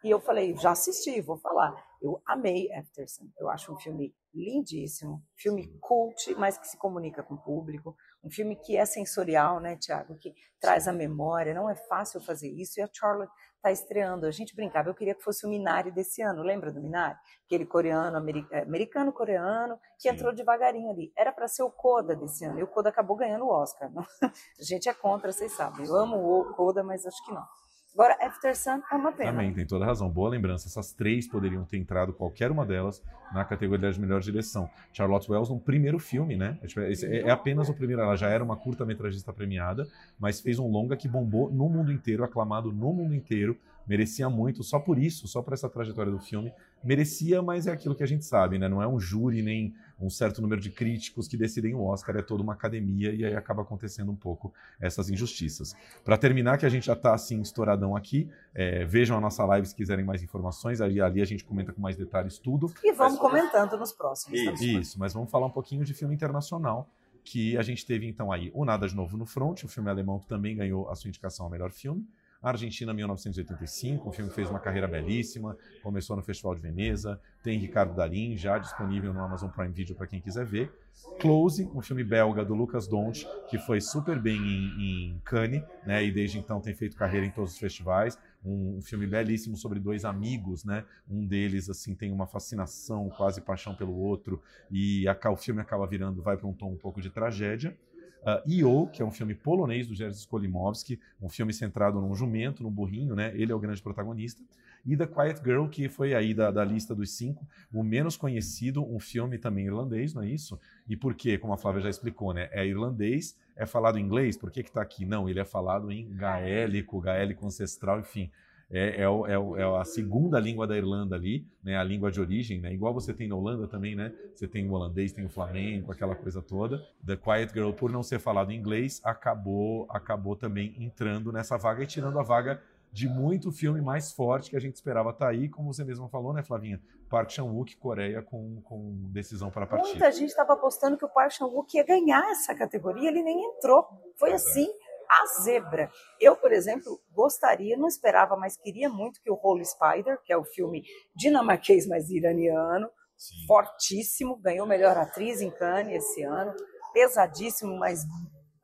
Speaker 2: E eu falei, já assisti, vou falar. Eu amei After Sun. Eu acho um filme lindíssimo, filme cult, mas que se comunica com o público. Um filme que é sensorial, né, Tiago? Que traz a memória. Não é fácil fazer isso. E a Charlotte está estreando. A gente brincava, eu queria que fosse o Minari desse ano. Lembra do Minari? Aquele coreano, eh, americano-coreano, que entrou devagarinho ali. Era para ser o Coda desse ano. E o Coda acabou ganhando o Oscar. não? A gente é contra, vocês sabem. Eu amo o Coda, mas acho que não. Agora, After Sun é uma pena.
Speaker 1: Também, tem toda razão. Boa lembrança. Essas três poderiam ter entrado, qualquer uma delas, na categoria de melhor direção. Charlotte Wells no primeiro filme, né? É, é apenas o primeiro. Ela já era uma curta-metragista premiada, mas fez um longa que bombou no mundo inteiro, aclamado no mundo inteiro. Merecia muito, só por isso, só por essa trajetória do filme. Merecia, mas é aquilo que a gente sabe, né? Não é um júri nem um certo número de críticos que decidem o Oscar, é toda uma academia e aí acaba acontecendo um pouco essas injustiças. Para terminar, que a gente já está assim estouradão aqui, é, vejam a nossa live se quiserem mais informações, ali, ali a gente comenta com mais detalhes tudo.
Speaker 2: E vamos mas, comentando nos próximos.
Speaker 1: Isso, isso, mas vamos falar um pouquinho de filme internacional, que a gente teve então aí O Nada de Novo no Front, o filme alemão que também ganhou a sua indicação ao melhor filme. Argentina 1985, um filme que fez uma carreira belíssima, começou no Festival de Veneza, tem Ricardo Darim, já disponível no Amazon Prime Video para quem quiser ver. Close, um filme belga do Lucas Dont, que foi super bem em, em Cannes, né, e desde então tem feito carreira em todos os festivais. Um, um, filme belíssimo sobre dois amigos, né? Um deles assim tem uma fascinação, quase paixão pelo outro, e a, o filme acaba virando, vai para um tom um pouco de tragédia. Uh, E.O., que é um filme polonês do Jerzy Skolimowski, um filme centrado num jumento, num burrinho, né? Ele é o grande protagonista. E The Quiet Girl, que foi aí da, da lista dos cinco, o menos conhecido, um filme também irlandês, não é isso? E por quê? Como a Flávia já explicou, né? É irlandês, é falado em inglês, por que que tá aqui? Não, ele é falado em gaélico, gaélico ancestral, enfim é, é, é, é, a segunda língua da Irlanda ali, né, a língua de origem, né, igual você tem na Holanda também, né, você tem o holandês, tem o flamengo, aquela coisa toda. The Quiet Girl, por não ser falado em inglês, acabou, acabou também entrando nessa vaga e tirando a vaga de muito filme mais forte que a gente esperava estar tá aí, como você mesma falou, né, Flavinha? Park Chan-wook, Coreia, com, com decisão para partir.
Speaker 2: Muita gente estava apostando que o Park Chan-wook ia ganhar essa categoria, ele nem entrou. Foi assim a zebra. Eu, por exemplo, gostaria, não esperava, mas queria muito que o Holy Spider, que é o filme dinamarquês, mas iraniano, Sim. fortíssimo, ganhou melhor atriz em Cannes esse ano, pesadíssimo, mas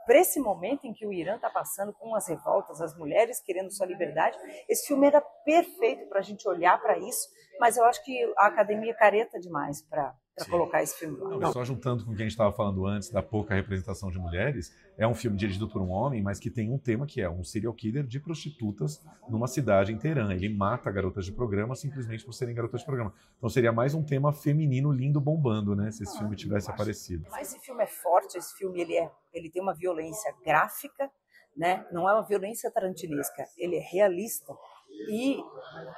Speaker 2: para esse momento em que o Irã está passando com as revoltas, as mulheres querendo sua liberdade, esse filme era perfeito para a gente olhar para isso, mas eu acho que a academia careta demais para para colocar esse filme lá.
Speaker 1: Não, só juntando com o que a gente estava falando antes da pouca representação de mulheres, é um filme dirigido por um homem, mas que tem um tema que é um serial killer de prostitutas numa cidade em Teherã. Ele mata garotas de programa simplesmente por serem garotas de programa. Então seria mais um tema feminino lindo bombando, né, se esse filme tivesse aparecido.
Speaker 2: Mas esse filme é forte, esse filme ele é, ele tem uma violência gráfica, né? Não é uma violência tarantinesca, ele é realista e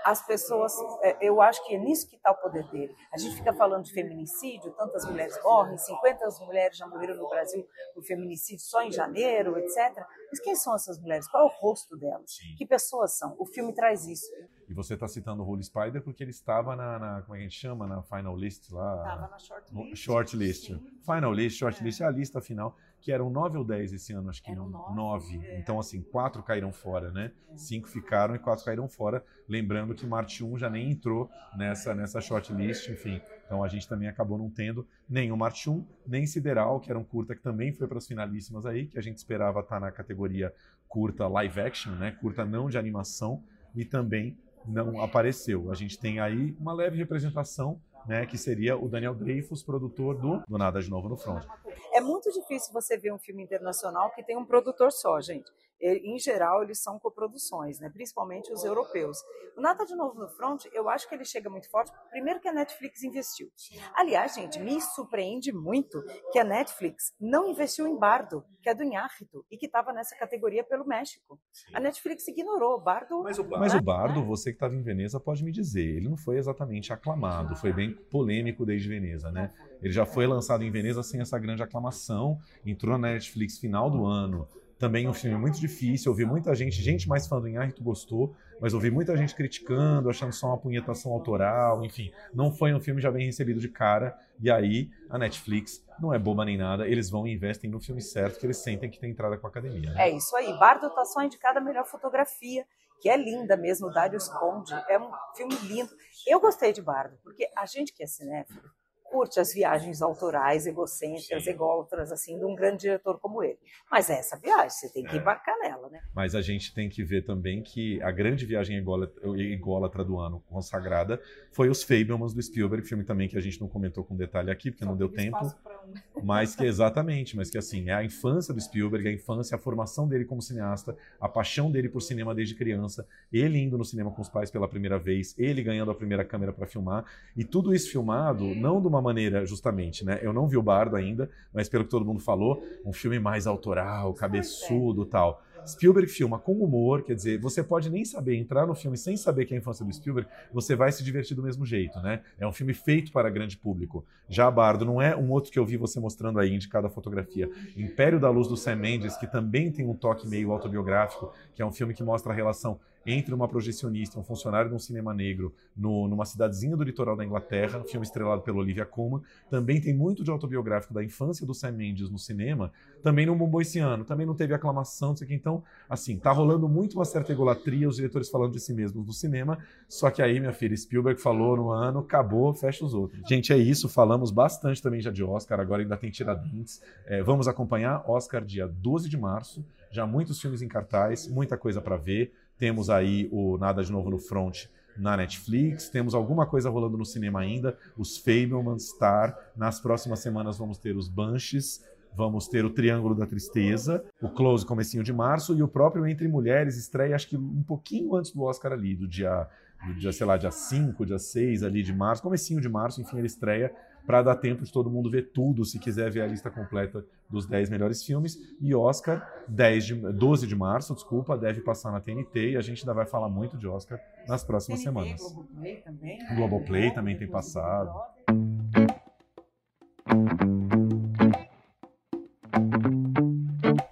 Speaker 2: as pessoas, é, eu acho que é nisso que está o poder dele. A gente fica falando de feminicídio, tantas mulheres morrem, 50 mulheres já morreram no Brasil por feminicídio só em janeiro, etc. Mas quem são essas mulheres? Qual é o rosto delas? Que pessoas são? O filme traz isso.
Speaker 1: E você está citando o Holy Spider porque ele estava na, na, como é que a gente chama, na final list lá?
Speaker 2: Estava na short list.
Speaker 1: Short list. Final list, short é. list é a lista final que eram nove ou dez esse ano, acho que
Speaker 2: eram
Speaker 1: não.
Speaker 2: Nove.
Speaker 1: nove. É. Então, assim, quatro caíram fora, né? É. Cinco ficaram e quatro caíram fora. Lembrando que Marte 1 já nem entrou nessa, nessa shortlist, enfim. Então a gente também acabou não tendo nenhum Marte 1, nem Sideral, que era um curta que também foi para as finalíssimas aí, que a gente esperava estar tá na categoria curta live action, né? Curta não de animação, e também não apareceu. A gente tem aí uma leve representação né, que seria o Daniel Dreyfus, produtor do, do Nada de Novo no Front.
Speaker 2: É muito difícil você ver um filme internacional que tem um produtor só, gente em geral, eles são coproduções, né? principalmente os europeus. O Nada de Novo no Front, eu acho que ele chega muito forte, primeiro que a Netflix investiu. Aliás, gente, me surpreende muito que a Netflix não investiu em Bardo, que é do Inhárrito, e que estava nessa categoria pelo México. Sim. A Netflix ignorou o Bardo.
Speaker 1: Mas o Bardo, Mas o Bardo você que estava em Veneza, pode me dizer, ele não foi exatamente aclamado, foi bem polêmico desde Veneza, né? Ele já foi lançado em Veneza sem essa grande aclamação, entrou na Netflix final do ano, também um filme muito difícil, ouvi muita gente, gente mais fã do Inharito gostou, mas ouvi muita gente criticando, achando só uma punhetação autoral, enfim. Não foi um filme já bem recebido de cara, e aí a Netflix não é boba nem nada, eles vão e investem no filme certo, que eles sentem que tem entrada com a academia. Né?
Speaker 2: É isso aí, Bardo tá só indicada a melhor fotografia, que é linda mesmo, Darius Conde, é um filme lindo. Eu gostei de Bardo, porque a gente que é cinéfilo, curte as viagens autorais, egocêntricas, Sim. ególatras, assim, de um grande diretor como ele. Mas é essa viagem, você tem que é. embarcar nela, né?
Speaker 1: Mas a gente tem que ver também que a grande viagem ególatra do ano consagrada foi os Fablemans do Spielberg, filme também que a gente não comentou com detalhe aqui, porque Só não deu tempo. Mas que exatamente, mas que assim, é a infância do Spielberg, a infância, a formação dele como cineasta, a paixão dele por cinema desde criança, ele indo no cinema com os pais pela primeira vez, ele ganhando a primeira câmera para filmar, e tudo isso filmado não de uma maneira justamente, né? Eu não vi o Bardo ainda, mas pelo que todo mundo falou, um filme mais autoral, cabeçudo, tal. Spielberg filma com humor, quer dizer, você pode nem saber entrar no filme sem saber que é a infância do Spielberg, você vai se divertir do mesmo jeito, né? É um filme feito para grande público. Já Bardo não é um outro que eu vi você mostrando aí, indicado a fotografia. Império da Luz do Sam Mendes, que também tem um toque meio autobiográfico, que é um filme que mostra a relação entre uma projecionista um funcionário de um cinema negro no, numa cidadezinha do litoral da Inglaterra, um filme estrelado pela Olivia Colman. Também tem muito de autobiográfico da infância do Sam Mendes no cinema. Também não bombou esse ano, também não teve aclamação, não sei o que. Então, assim, tá rolando muito uma certa egolatria, os diretores falando de si mesmos no cinema. Só que aí, minha filha, Spielberg falou no ano, acabou, fecha os outros. Gente, é isso, falamos bastante também já de Oscar, agora ainda tem Tiradentes. É, vamos acompanhar Oscar dia 12 de março. Já muitos filmes em cartaz, muita coisa para ver. Temos aí o Nada de Novo no Front na Netflix, temos alguma coisa rolando no cinema ainda, os Fablemans, Star. Nas próximas semanas vamos ter os Banshees, vamos ter o Triângulo da Tristeza, o Close comecinho de março e o próprio Entre Mulheres estreia acho que um pouquinho antes do Oscar ali, do dia, do dia sei lá, dia 5, dia 6 ali de março, comecinho de março, enfim, ele estreia para dar tempo de todo mundo ver tudo, se quiser ver a lista completa dos 10 melhores filmes. E Oscar, 10 de, 12 de março, desculpa, deve passar na TNT e a gente ainda vai falar muito de Oscar nas próximas TNT, semanas.
Speaker 2: Globoplay também.
Speaker 1: Globoplay também tem passado.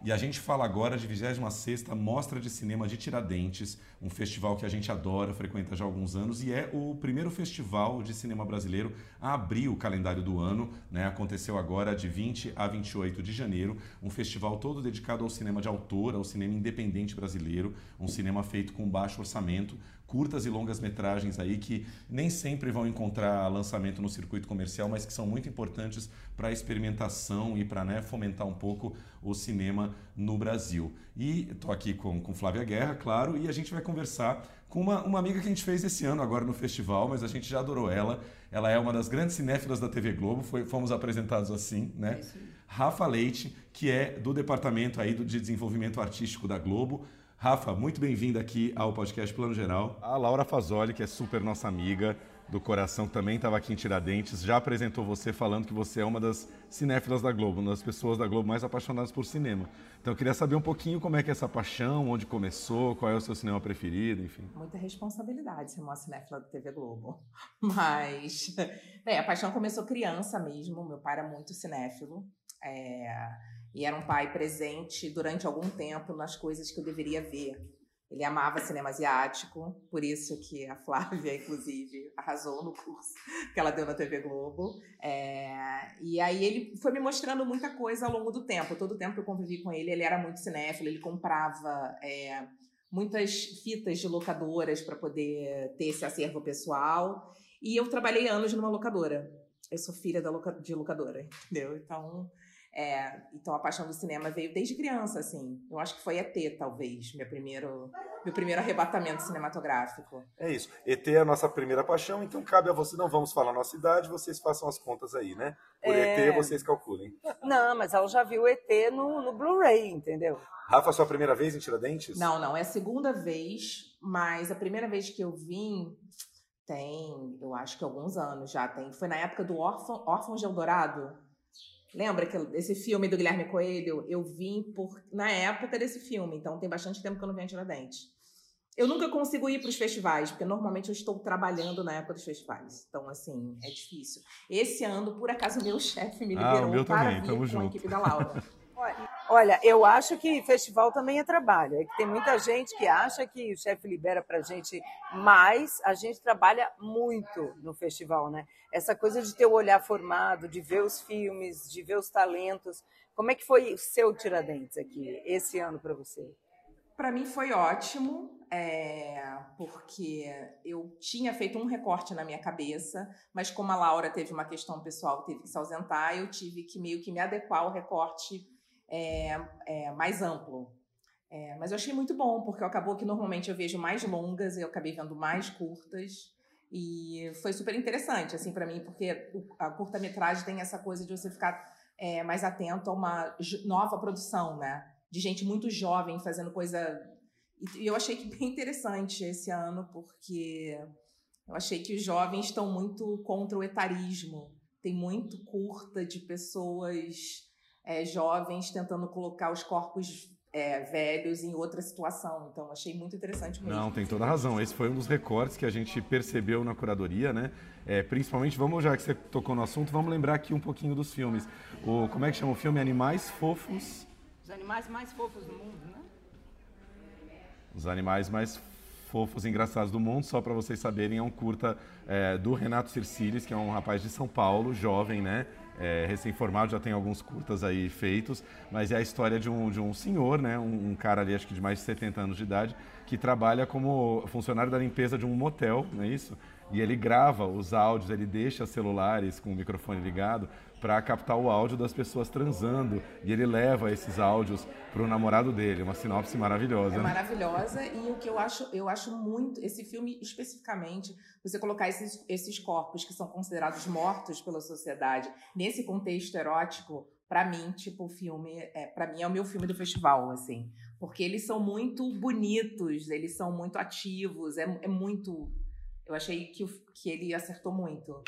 Speaker 1: E a gente fala agora de 26ª Mostra de Cinema de Tiradentes, um festival que a gente adora, frequenta já há alguns anos e é o primeiro festival de cinema brasileiro a abrir o calendário do ano, né? Aconteceu agora de 20 a 28 de janeiro, um festival todo dedicado ao cinema de autor, ao cinema independente brasileiro, um cinema feito com baixo orçamento, curtas e longas metragens aí que nem sempre vão encontrar lançamento no circuito comercial, mas que são muito importantes para a experimentação e para né, fomentar um pouco o cinema no Brasil. E estou aqui com, com Flávia Guerra, claro, e a gente vai conversar com uma, uma amiga que a gente fez esse ano agora no festival, mas a gente já adorou ela. Ela é uma das grandes cinéfilas da TV Globo, foi, fomos apresentados assim, né? Rafa Leite, que é do departamento aí de desenvolvimento artístico da Globo. Rafa, muito bem-vinda aqui ao podcast Plano Geral. A Laura Fazoli, que é super nossa amiga do coração, que também estava aqui em Tiradentes, já apresentou você falando que você é uma das cinéfilas da Globo, uma das pessoas da Globo mais apaixonadas por cinema. Então eu queria saber um pouquinho como é que é essa paixão, onde começou, qual é o seu cinema preferido, enfim.
Speaker 13: Muita responsabilidade ser uma cinéfila da TV Globo. Mas, bem, a paixão começou criança mesmo, meu pai era muito cinéfilo. É e era um pai presente durante algum tempo nas coisas que eu deveria ver. Ele amava cinema asiático, por isso que a Flávia, inclusive, arrasou no curso que ela deu na TV Globo. É, e aí ele foi me mostrando muita coisa ao longo do tempo. Todo o tempo que eu convivi com ele, ele era muito cinéfilo, ele comprava é, muitas fitas de locadoras para poder ter esse acervo pessoal. E eu trabalhei anos numa locadora. Eu sou filha da loca de locadora, entendeu? Então é, então a paixão do cinema veio desde criança, assim. Eu acho que foi ET, talvez, meu primeiro, meu primeiro arrebatamento cinematográfico.
Speaker 1: É isso. ET é a nossa primeira paixão, então cabe a você, não vamos falar a nossa idade, vocês façam as contas aí, né? Por é... ET vocês calculem.
Speaker 2: Não, mas ela já viu ET no, no Blu-ray, entendeu?
Speaker 1: Rafa, sua primeira vez em Tiradentes?
Speaker 13: Não, não, é a segunda vez, mas a primeira vez que eu vim tem, eu acho que alguns anos já tem. Foi na época do Órfão, Órfão de Eldorado Lembra que esse filme do Guilherme Coelho? Eu vim por na época desse filme, então tem bastante tempo que eu não venho a Tiradentes. Eu nunca consigo ir para os festivais, porque normalmente eu estou trabalhando na época dos festivais. Então, assim, é difícil. Esse ano, por acaso, meu chefe me liberou ah,
Speaker 1: meu
Speaker 13: para
Speaker 1: também.
Speaker 13: vir
Speaker 1: Tamo
Speaker 13: com
Speaker 1: junto.
Speaker 13: a equipe da Laura.
Speaker 2: Olha, eu acho que festival também é trabalho. É que tem muita gente que acha que o chefe libera pra gente mais. A gente trabalha muito no festival, né? Essa coisa de ter o olhar formado, de ver os filmes, de ver os talentos. Como é que foi o seu Tiradentes aqui, esse ano para você?
Speaker 13: Para mim foi ótimo, é, porque eu tinha feito um recorte na minha cabeça, mas como a Laura teve uma questão pessoal, teve que se ausentar, eu tive que meio que me adequar ao recorte é, é, mais amplo. É, mas eu achei muito bom, porque acabou que normalmente eu vejo mais longas e eu acabei vendo mais curtas. E foi super interessante, assim, para mim, porque a curta-metragem tem essa coisa de você ficar é, mais atento a uma nova produção, né? De gente muito jovem fazendo coisa. E eu achei que bem interessante esse ano, porque eu achei que os jovens estão muito contra o etarismo. Tem muito curta de pessoas é, jovens tentando colocar os corpos é, velhos em outra situação. Então, achei muito interessante mesmo.
Speaker 1: Não, tem toda a razão. Esse foi um dos recortes que a gente percebeu na curadoria, né? É, principalmente, vamos já que você tocou no assunto, vamos lembrar aqui um pouquinho dos filmes. O, como é que chama o filme? Animais Fofos.
Speaker 2: Os animais mais fofos do mundo, né?
Speaker 1: Os animais mais fofos e engraçados do mundo, só para vocês saberem, é um curta é, do Renato Circiles, que é um rapaz de São Paulo, jovem, né? É, recém-formado, já tem alguns curtas aí feitos, mas é a história de um, de um senhor, né? Um, um, cara ali, acho que de mais de 70 anos de idade, que trabalha como funcionário da limpeza de um motel, não é isso? E ele grava os áudios, ele deixa celulares com o microfone ligado para captar o áudio das pessoas transando. E ele leva esses áudios para o namorado dele. Uma sinopse maravilhosa. É
Speaker 13: né? maravilhosa. E o que eu acho, eu acho muito, esse filme especificamente, você colocar esses, esses corpos que são considerados mortos pela sociedade nesse contexto erótico, para mim, tipo, o filme, é, para mim é o meu filme do festival, assim. Porque eles são muito bonitos, eles são muito ativos, é, é muito. Eu achei que, que ele acertou muito.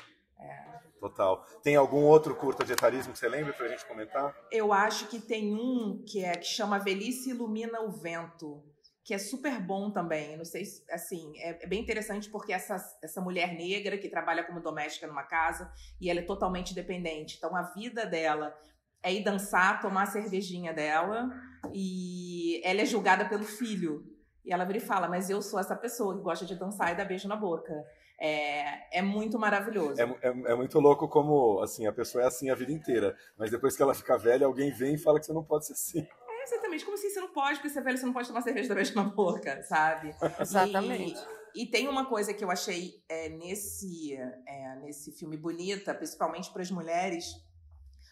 Speaker 1: Total. Tem algum outro curta de etarismo que você lembra pra gente comentar?
Speaker 13: Eu acho que tem um que é que chama Velhice Ilumina o Vento, que é super bom também. Não sei se, assim, é, é, bem interessante porque essa, essa mulher negra que trabalha como doméstica numa casa e ela é totalmente dependente. Então a vida dela é ir dançar, tomar a cervejinha dela e ela é julgada pelo filho. E ela vira e fala: Mas eu sou essa pessoa que gosta de dançar e dar beijo na boca. É, é muito maravilhoso.
Speaker 1: É, é, é, muito louco como assim a pessoa é assim a vida inteira, mas depois que ela fica velha, alguém vem e fala que você não pode ser assim.
Speaker 13: É, exatamente. Como assim você não pode, porque você é velho, você não pode tomar cerveja da mesma boca, sabe?
Speaker 2: exatamente.
Speaker 13: E, e, tem uma coisa que eu achei é, nesse, é, nesse filme bonita, principalmente para as mulheres,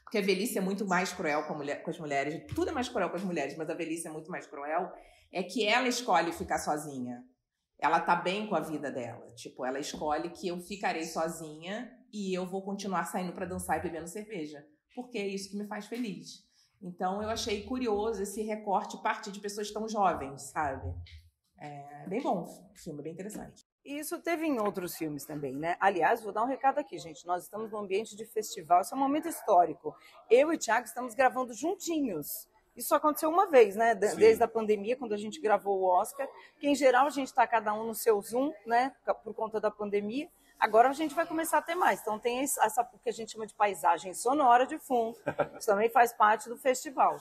Speaker 13: porque a velhice é muito mais cruel com, mulher, com as mulheres. Tudo é mais cruel com as mulheres, mas a velhice é muito mais cruel. É que ela escolhe ficar sozinha ela tá bem com a vida dela. Tipo, ela escolhe que eu ficarei sozinha e eu vou continuar saindo para dançar e bebendo cerveja, porque é isso que me faz feliz. Então eu achei curioso esse recorte partir de pessoas tão jovens, sabe? É bem bom filme, bem interessante.
Speaker 2: Isso teve em outros filmes também, né? Aliás, vou dar um recado aqui, gente. Nós estamos no ambiente de festival, isso é um momento histórico. Eu e o Thiago estamos gravando juntinhos. Isso aconteceu uma vez, né? Desde a pandemia, quando a gente gravou o Oscar, que em geral a gente está cada um no seu Zoom, né? Por conta da pandemia. Agora a gente vai começar a ter mais. Então tem essa que a gente chama de paisagem sonora de fundo. Isso também faz parte do festival.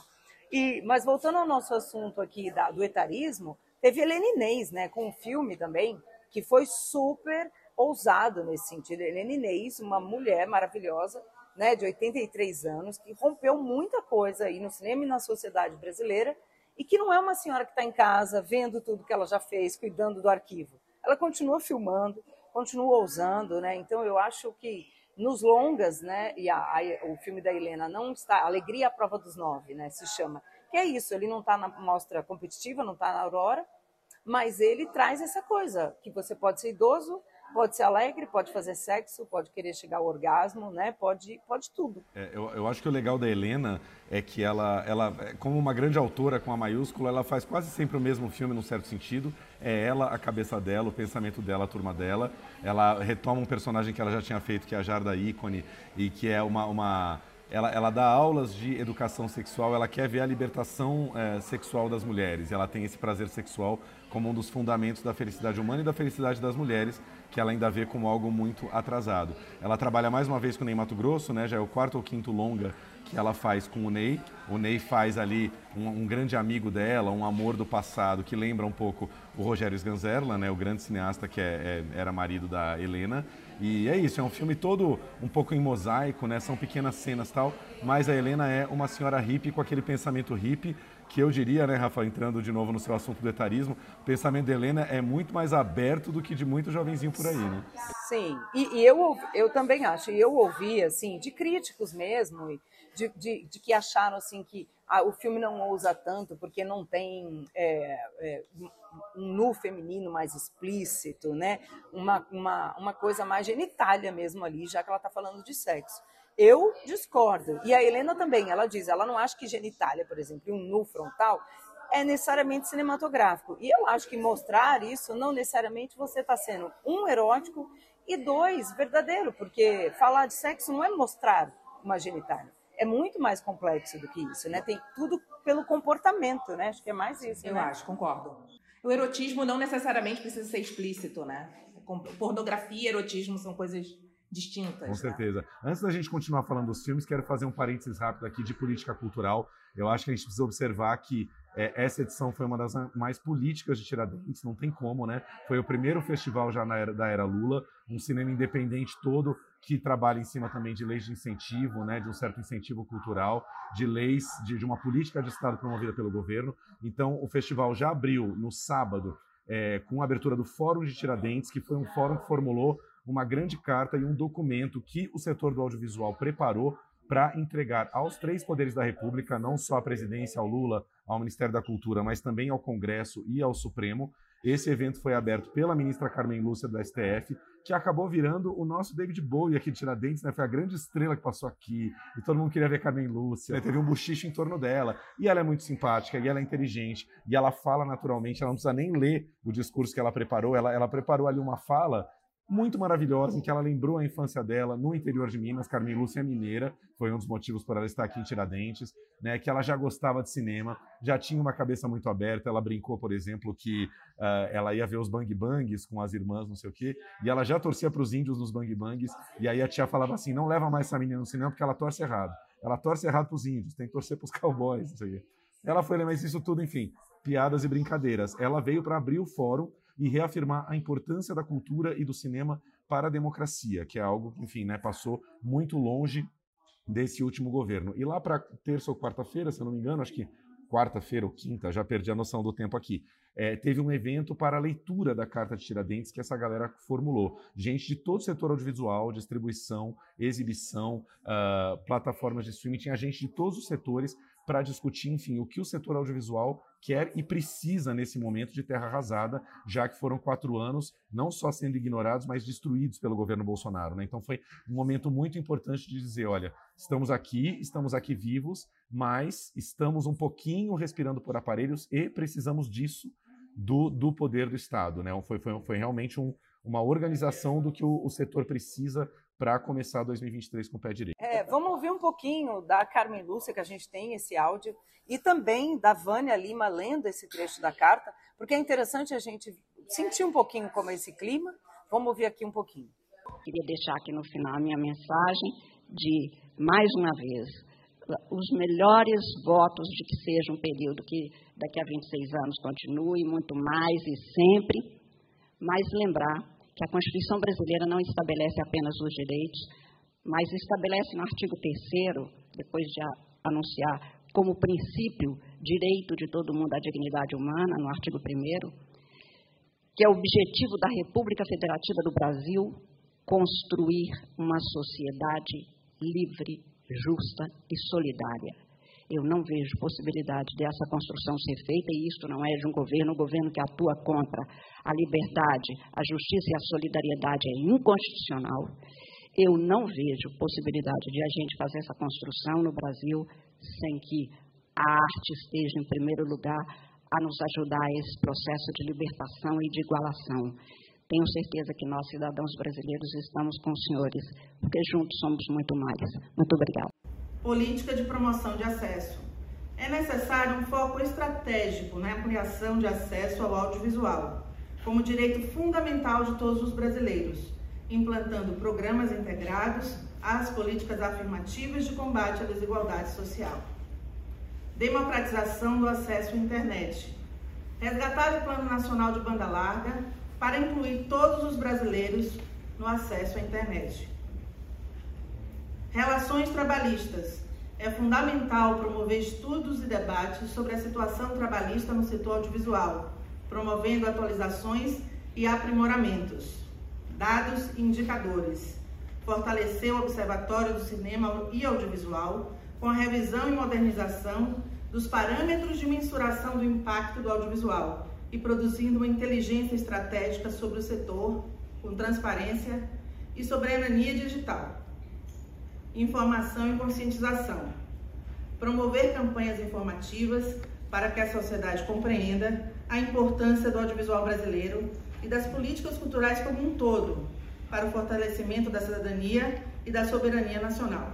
Speaker 2: E, mas voltando ao nosso assunto aqui da, do etarismo, teve Helena Inês, né? Com um filme também que foi super ousado nesse sentido. Helena Inês, uma mulher maravilhosa, né, de 83 anos, que rompeu muita coisa aí no cinema e na sociedade brasileira, e que não é uma senhora que está em casa vendo tudo que ela já fez, cuidando do arquivo. Ela continua filmando, continua ousando, né? Então eu acho que nos longas, né? E a, a, o filme da Helena não está, Alegria à prova dos nove, né? Se chama. Que é isso, ele não está na mostra competitiva, não está na Aurora, mas ele traz essa coisa que você pode ser idoso, pode ser alegre, pode fazer sexo, pode querer chegar ao orgasmo, né? Pode, pode tudo.
Speaker 1: É, eu, eu acho que o legal da Helena é que ela, ela, é, como uma grande autora com a maiúscula, ela faz quase sempre o mesmo filme, num certo sentido. É ela, a cabeça dela, o pensamento dela, a turma dela. Ela retoma um personagem que ela já tinha feito, que é a Jarda Ícone, e que é uma, uma ela, ela, dá aulas de educação sexual, ela quer ver a libertação é, sexual das mulheres. Ela tem esse prazer sexual como um dos fundamentos da felicidade humana e da felicidade das mulheres que ela ainda vê como algo muito atrasado. Ela trabalha mais uma vez com o Ney Mato Grosso, né? já é o quarto ou quinto longa que ela faz com o Ney. O Ney faz ali um, um, grande amigo dela, um amor do passado que lembra um pouco o Rogério Sganzerla, né? o grande cineasta que é, é, era marido da Helena. E é isso, é um filme todo um pouco em mosaico, né? São pequenas cenas tal, mas a Helena é uma senhora hippie com aquele pensamento hippie que eu diria, né, Rafa, entrando de novo no seu assunto do etarismo, o pensamento de Helena é muito mais aberto do que de muito jovenzinho por aí, né?
Speaker 2: Sim, e, e eu, eu também acho, e eu ouvi, assim, de críticos mesmo, de, de, de que acharam, assim, que ah, o filme não ousa tanto porque não tem é, é, um nu feminino mais explícito, né? Uma, uma, uma coisa mais genitália mesmo ali, já que ela está falando de sexo. Eu discordo. E a Helena também, ela diz, ela não acha que genitália, por exemplo, um nu frontal, é necessariamente cinematográfico. E eu acho que mostrar isso não necessariamente você está sendo um erótico e dois verdadeiro, porque falar de sexo não é mostrar uma genitália. É muito mais complexo do que isso, né? Tem tudo pelo comportamento, né? Acho que é mais isso.
Speaker 13: Eu
Speaker 2: né?
Speaker 13: acho, concordo. O erotismo não necessariamente precisa ser explícito, né? Pornografia e erotismo são coisas distintas.
Speaker 1: Com
Speaker 13: né?
Speaker 1: certeza. Antes da gente continuar falando dos filmes, quero fazer um parênteses rápido aqui de política cultural. Eu acho que a gente precisa observar que é, essa edição foi uma das mais políticas de Tiradentes, não tem como, né? Foi o primeiro festival já na era, da era Lula, um cinema independente todo que trabalha em cima também de leis de incentivo, né, de um certo incentivo cultural, de leis, de, de uma política de Estado promovida pelo governo. Então, o festival já abriu no sábado é, com a abertura do Fórum de Tiradentes, que foi um fórum que formulou uma grande carta e um documento que o setor do audiovisual preparou para entregar aos três poderes da República, não só à presidência, ao Lula, ao Ministério da Cultura, mas também ao Congresso e ao Supremo. Esse evento foi aberto pela ministra Carmen Lúcia do STF, que acabou virando o nosso David Bowie aqui de Tiradentes, né? Foi a grande estrela que passou aqui, e todo mundo queria ver Carmen Lúcia, né? teve um buchicho em torno dela. E ela é muito simpática, e ela é inteligente, e ela fala naturalmente, ela não precisa nem ler o discurso que ela preparou, ela, ela preparou ali uma fala muito maravilhosa, em que ela lembrou a infância dela no interior de Minas. Carmen Lúcia é mineira, foi um dos motivos por ela estar aqui em Tiradentes, né? Que ela já gostava de cinema, já tinha uma cabeça muito aberta. Ela brincou, por exemplo, que uh, ela ia ver os bang bangs com as irmãs, não sei o quê, e ela já torcia para os índios nos bang bangs. E aí a tia falava assim: não leva mais essa menina no cinema porque ela torce errado. Ela torce errado para os índios, tem que torcer para os cowboys, não sei o quê. Ela foi, mas isso tudo, enfim, piadas e brincadeiras. Ela veio para abrir o fórum e reafirmar a importância da cultura e do cinema para a democracia, que é algo que, enfim, né, passou muito longe desse último governo. E lá para terça ou quarta-feira, se eu não me engano, acho que quarta-feira ou quinta, já perdi a noção do tempo aqui, é, teve um evento para a leitura da Carta de Tiradentes que essa galera formulou. Gente de todo o setor audiovisual, distribuição, exibição, uh, plataformas de streaming, tinha gente de todos os setores para discutir, enfim, o que o setor audiovisual quer e precisa nesse momento de terra arrasada, já que foram quatro anos não só sendo ignorados, mas destruídos pelo governo Bolsonaro. Né? Então foi um momento muito importante de dizer, olha, estamos aqui, estamos aqui vivos, mas estamos um pouquinho respirando por aparelhos e precisamos disso do, do poder do Estado. Né? Foi, foi, foi realmente um, uma organização do que o, o setor precisa para começar 2023 com o pé direito.
Speaker 2: É, vamos ouvir um pouquinho da Carmen Lúcia, que a gente tem esse áudio, e também da Vânia Lima lendo esse trecho da carta, porque é interessante a gente sentir um pouquinho como é esse clima. Vamos ouvir aqui um pouquinho.
Speaker 14: Queria deixar aqui no final a minha mensagem de, mais uma vez, os melhores votos de que seja um período que daqui a 26 anos continue, muito mais e sempre, mas lembrar que a Constituição brasileira não estabelece apenas os direitos, mas estabelece no artigo 3 depois de anunciar como princípio direito de todo mundo à dignidade humana, no artigo 1 que é o objetivo da República Federativa do Brasil construir uma sociedade livre, justa e solidária eu não vejo possibilidade dessa construção ser feita, e isto não é de um governo, um governo que atua contra a liberdade, a justiça e a solidariedade é inconstitucional. Eu não vejo possibilidade de a gente fazer essa construção no Brasil sem que a arte esteja em primeiro lugar a nos ajudar a esse processo de libertação e de igualação. Tenho certeza que nós, cidadãos brasileiros, estamos com os senhores, porque juntos somos muito mais. Muito obrigada
Speaker 15: política de promoção de acesso. É necessário um foco estratégico na ampliação de acesso ao audiovisual, como direito fundamental de todos os brasileiros, implantando programas integrados às políticas afirmativas de combate à desigualdade social. Democratização do acesso à internet. Resgatar o Plano Nacional de Banda Larga para incluir todos os brasileiros no acesso à internet Relações trabalhistas. É fundamental promover estudos e debates sobre a situação trabalhista no setor audiovisual, promovendo atualizações e aprimoramentos. Dados e indicadores. Fortalecer o Observatório do Cinema e Audiovisual com a revisão e modernização dos parâmetros de mensuração do impacto do audiovisual e produzindo uma inteligência estratégica sobre o setor, com transparência e soberania digital informação e conscientização. Promover campanhas informativas para que a sociedade compreenda a importância do audiovisual brasileiro e das políticas culturais como um todo, para o fortalecimento da cidadania e da soberania nacional.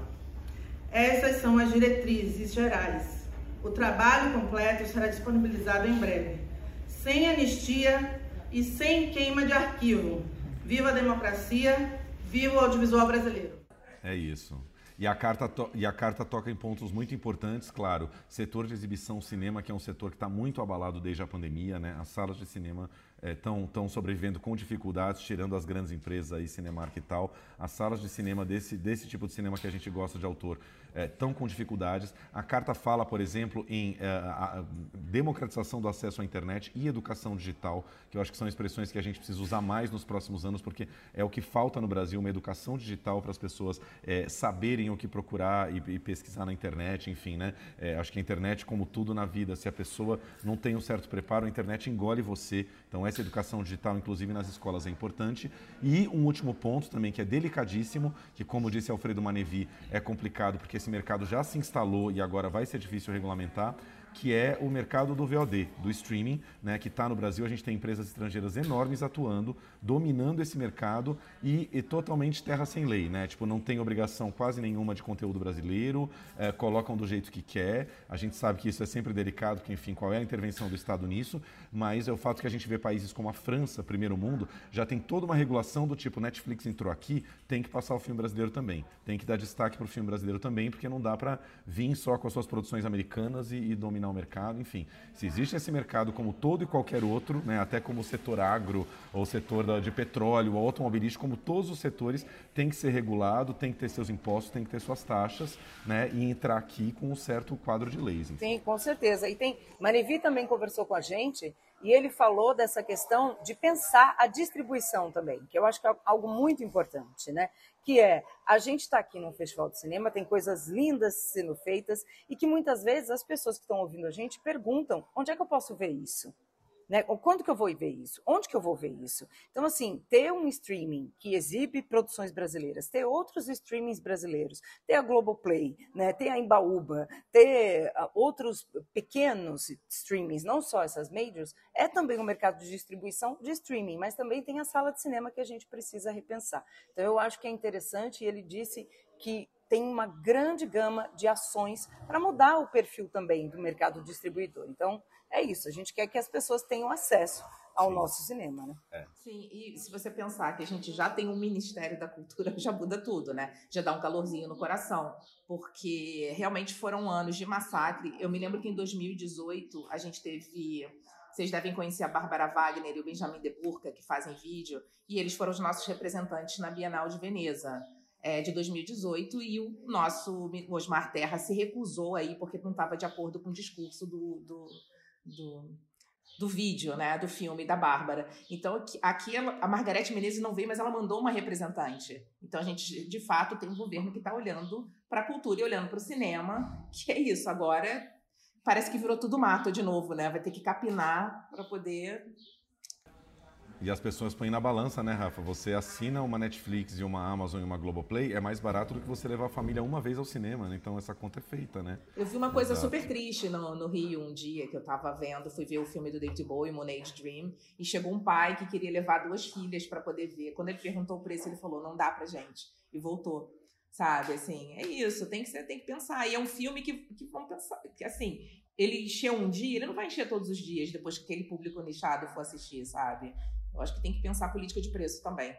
Speaker 15: Essas são as diretrizes gerais. O trabalho completo será disponibilizado em breve, sem anistia e sem queima de arquivo. Viva a democracia, viva o audiovisual brasileiro.
Speaker 1: É isso. E a, carta e a carta toca em pontos muito importantes, claro. Setor de exibição cinema, que é um setor que está muito abalado desde a pandemia, né? As salas de cinema estão é, sobrevivendo com dificuldades, tirando as grandes empresas aí, Cinemark e tal. As salas de cinema desse, desse tipo de cinema que a gente gosta de autor estão é, com dificuldades. A carta fala, por exemplo, em é, democratização do acesso à internet e educação digital, que eu acho que são expressões que a gente precisa usar mais nos próximos anos, porque é o que falta no Brasil, uma educação digital para as pessoas é, saberem o que procurar e, e, pesquisar na internet, enfim, né? Acho que a internet, como tudo na vida, se a pessoa não tem um certo preparo, a internet engole você. Então, essa educação digital, inclusive nas escolas, é importante. E um último ponto também, que é delicadíssimo, que, como disse Alfredo Manevi, é complicado porque esse mercado já se instalou e agora vai ser difícil regulamentar que é o mercado do VOD, do streaming, né, que está no Brasil. A gente tem empresas estrangeiras enormes atuando, dominando esse mercado e, e, totalmente terra sem lei. Né? Tipo, não tem obrigação quase nenhuma de conteúdo brasileiro, é, colocam do jeito que quer. A gente sabe que isso é sempre delicado, porque, enfim, qual é a intervenção do Estado nisso, mas é o fato que a gente vê países como a França, primeiro mundo, já tem toda uma regulação do tipo, Netflix entrou aqui, tem que passar o filme brasileiro também. Tem que dar destaque para o filme brasileiro também, porque não dá para vir só com as suas produções americanas e, e dominar o mercado, enfim. Se existe esse mercado como todo e qualquer outro, né, até como o setor agro, ou o setor de petróleo, ou automobilístico, como todos os setores, tem que ser regulado, tem que ter seus impostos, tem que ter suas taxas, né, e entrar aqui com um certo quadro de leis.
Speaker 2: Enfim. Sim, com certeza. E tem, Marivi também conversou com a gente e ele falou dessa questão de pensar a distribuição também, que eu acho que é algo muito importante, né? Que é a gente está aqui num festival de cinema, tem coisas lindas sendo feitas e que muitas vezes as pessoas que estão ouvindo a gente perguntam: onde é que eu posso ver isso? Né? Quando que eu vou ver isso? Onde que eu vou ver isso? Então, assim, ter um streaming que exibe produções brasileiras, ter outros streamings brasileiros, ter a Globoplay, né? ter a Embaúba, ter uh, outros pequenos streamings, não só essas majors, é também um mercado de distribuição de streaming, mas também tem a sala de cinema que a gente precisa repensar. Então, eu acho que é interessante, e ele disse que tem uma grande gama de ações para mudar o perfil também do mercado distribuidor. Então, é isso. A gente quer que as pessoas tenham acesso ao Sim. nosso cinema, né?
Speaker 13: É. Sim, e se você pensar que a gente já tem um Ministério da Cultura, já muda tudo, né? Já dá um calorzinho no coração, porque realmente foram anos de massacre. Eu me lembro que em 2018 a gente teve vocês devem conhecer a Bárbara Wagner e o Benjamin De Burca, que fazem vídeo, e eles foram os nossos representantes na Bienal de Veneza é, de 2018 e o nosso Osmar Terra se recusou aí porque não estava de acordo com o discurso do, do, do, do, vídeo, né, do filme da Bárbara. Então aqui, ela, a Margarete Menezes não veio, mas ela mandou uma representante. Então a gente de fato tem um governo que está olhando para a cultura e olhando para o cinema, que é isso. Agora parece que virou tudo mato de novo, né? Vai ter que capinar para poder
Speaker 1: e as pessoas põem na balança, né, Rafa? Você assina uma Netflix e uma Amazon e uma Globoplay, é mais barato do que você levar a família uma vez ao cinema, né? Então essa conta é feita, né?
Speaker 13: Eu vi uma coisa Exato. super triste no, no, Rio um dia que eu tava vendo, fui ver o filme do David Bowie, Moonage Dream, e chegou um pai que queria levar duas filhas para poder ver. Quando ele perguntou o preço, ele falou: não dá pra gente. E voltou. Sabe, assim, é isso, tem que, ser, tem que pensar. E é um filme que, que vão pensar, que assim, ele encheu um dia, ele não vai encher todos os dias depois que aquele público nichado for assistir, sabe? Eu acho que tem que pensar política de preço também.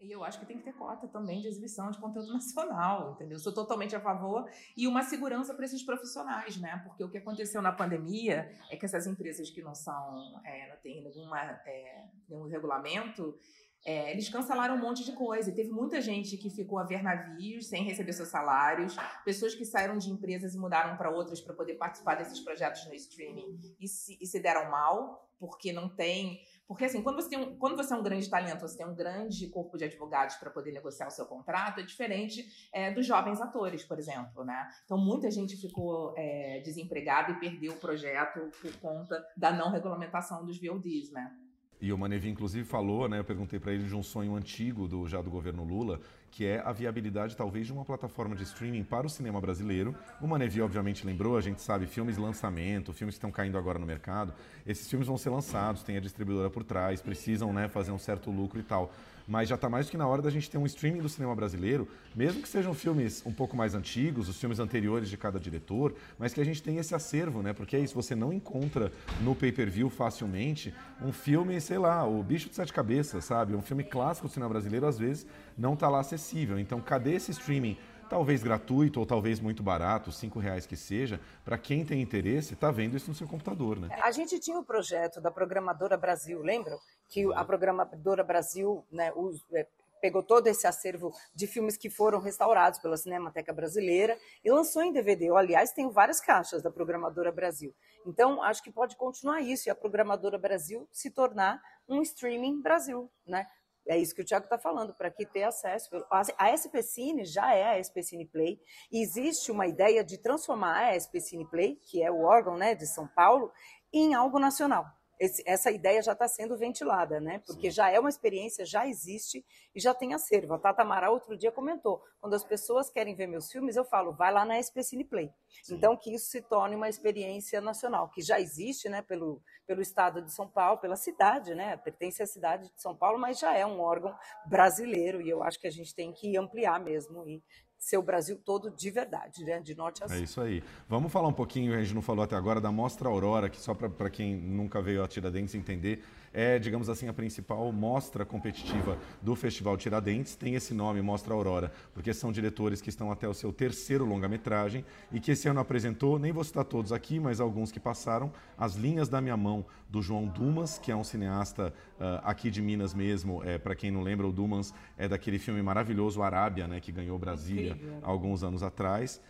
Speaker 13: E eu acho que tem que ter cota também de exibição de conteúdo nacional, entendeu? Sou totalmente a favor. E uma segurança para esses profissionais, né? Porque o que aconteceu na pandemia é que essas empresas que não são, é, não tem nenhuma, é, nenhum regulamento, é, eles cancelaram um monte de coisa. E teve muita gente que ficou a ver navios sem receber seus salários, pessoas que saíram de empresas e mudaram para outras para poder participar desses projetos no streaming e se, e se deram mal, porque não tem porque, assim, quando você, tem um, quando você é um grande talento, você tem um grande corpo de advogados para poder negociar o seu contrato, é diferente é, dos jovens atores, por exemplo, né? Então, muita gente ficou é, desempregada e perdeu o projeto por conta da não regulamentação dos VODs, né?
Speaker 1: E o Manevi, inclusive, falou, né? Eu perguntei para ele de um sonho antigo do já do governo Lula, que é a viabilidade, talvez, de uma plataforma de streaming para o cinema brasileiro. O Manevi, obviamente, lembrou, a gente sabe, filmes lançamento, filmes que estão caindo agora no mercado. Esses filmes vão ser lançados, tem a distribuidora por trás, precisam né, fazer um certo lucro e tal mas já está mais do que na hora da gente ter um streaming do cinema brasileiro, mesmo que sejam filmes um pouco mais antigos, os filmes anteriores de cada diretor, mas que a gente tenha esse acervo, né? Porque é isso, você não encontra no pay-per-view facilmente um filme, sei lá, o Bicho de Sete Cabeças, sabe? Um filme clássico do cinema brasileiro, às vezes, não está lá acessível. Então, cadê esse streaming? talvez gratuito ou talvez muito barato, cinco reais que seja, para quem tem interesse, está vendo isso no seu computador, né?
Speaker 2: A gente tinha o projeto da Programadora Brasil, lembram? Que a programadora Brasil né, é, pegou todo esse acervo de filmes que foram restaurados pela Cinemateca Brasileira e lançou em DVD. Eu, aliás, tenho várias caixas da Programadora Brasil. Então, acho que pode continuar isso e a Programadora Brasil se tornar um streaming Brasil, né? É isso que o Tiago está falando, para que ter acesso. A SP Cine já é a SP Cine Play, e existe uma ideia de transformar a SP Cine Play, que é o órgão né, de São Paulo, em algo nacional esse, essa ideia já está sendo ventilada, né? Porque Sim. já é uma experiência, já existe e já tem acervo. A Tata Amaral outro dia comentou: quando as pessoas querem ver meus filmes, eu falo, vai lá na SP Cineplay. Sim. Então, que isso se torne uma experiência nacional, que já existe, né, pelo, pelo estado de São Paulo, pela cidade, né? Pertence à cidade de São Paulo, mas já é um órgão brasileiro e eu acho que a gente tem que ampliar mesmo e ser o Brasil todo de verdade, né? de norte a sul.
Speaker 1: É isso aí. Vamos falar um pouquinho, a gente não falou até agora, da Mostra Aurora, que só para quem nunca veio a Tiradentes entender, é, digamos assim, a principal mostra competitiva do Festival Tiradentes. Tem esse nome, Mostra Aurora, porque são diretores que estão até o seu terceiro longa-metragem e que esse ano apresentou, nem vou citar todos aqui, mas alguns que passaram, As Linhas da Minha Mão, do João Dumas, que é um cineasta uh, aqui de Minas mesmo. É, Para quem não lembra, o Dumas é daquele filme maravilhoso Arábia, né, que ganhou Brasília Incrível. alguns anos atrás.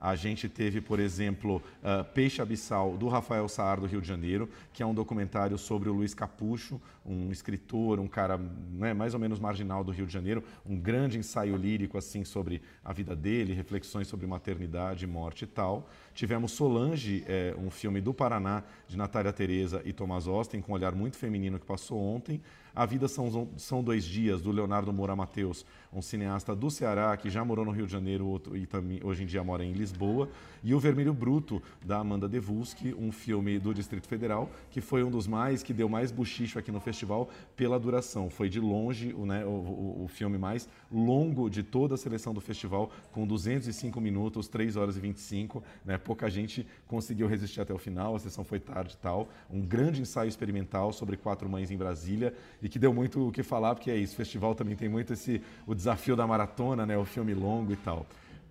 Speaker 1: A gente teve, por exemplo, uh, Peixe Abissal, do Rafael Saar, do Rio de Janeiro, que é um documentário sobre o Luiz Capucho, um escritor, um cara né, mais ou menos marginal do Rio de Janeiro, um grande ensaio lírico assim sobre a vida dele, reflexões sobre maternidade, morte e tal. Tivemos Solange, é, um filme do Paraná, de Natália Tereza e Thomas Austin, com um olhar muito feminino que passou ontem. A Vida São, São Dois Dias, do Leonardo Moura Mateus, um cineasta do Ceará que já morou no Rio de Janeiro e também, hoje em dia mora em Lisboa. E O Vermelho Bruto, da Amanda Devuski, um filme do Distrito Federal, que foi um dos mais, que deu mais buchicho aqui no festival pela duração. Foi de longe o, né, o, o, o filme mais longo de toda a seleção do festival, com 205 minutos, 3 horas e 25. Né? Pouca gente conseguiu resistir até o final, a sessão foi tarde e tal. Um grande ensaio experimental sobre quatro mães em Brasília e que deu muito o que falar, porque é isso, o festival também tem muito esse o desafio da maratona, né, o filme longo e tal.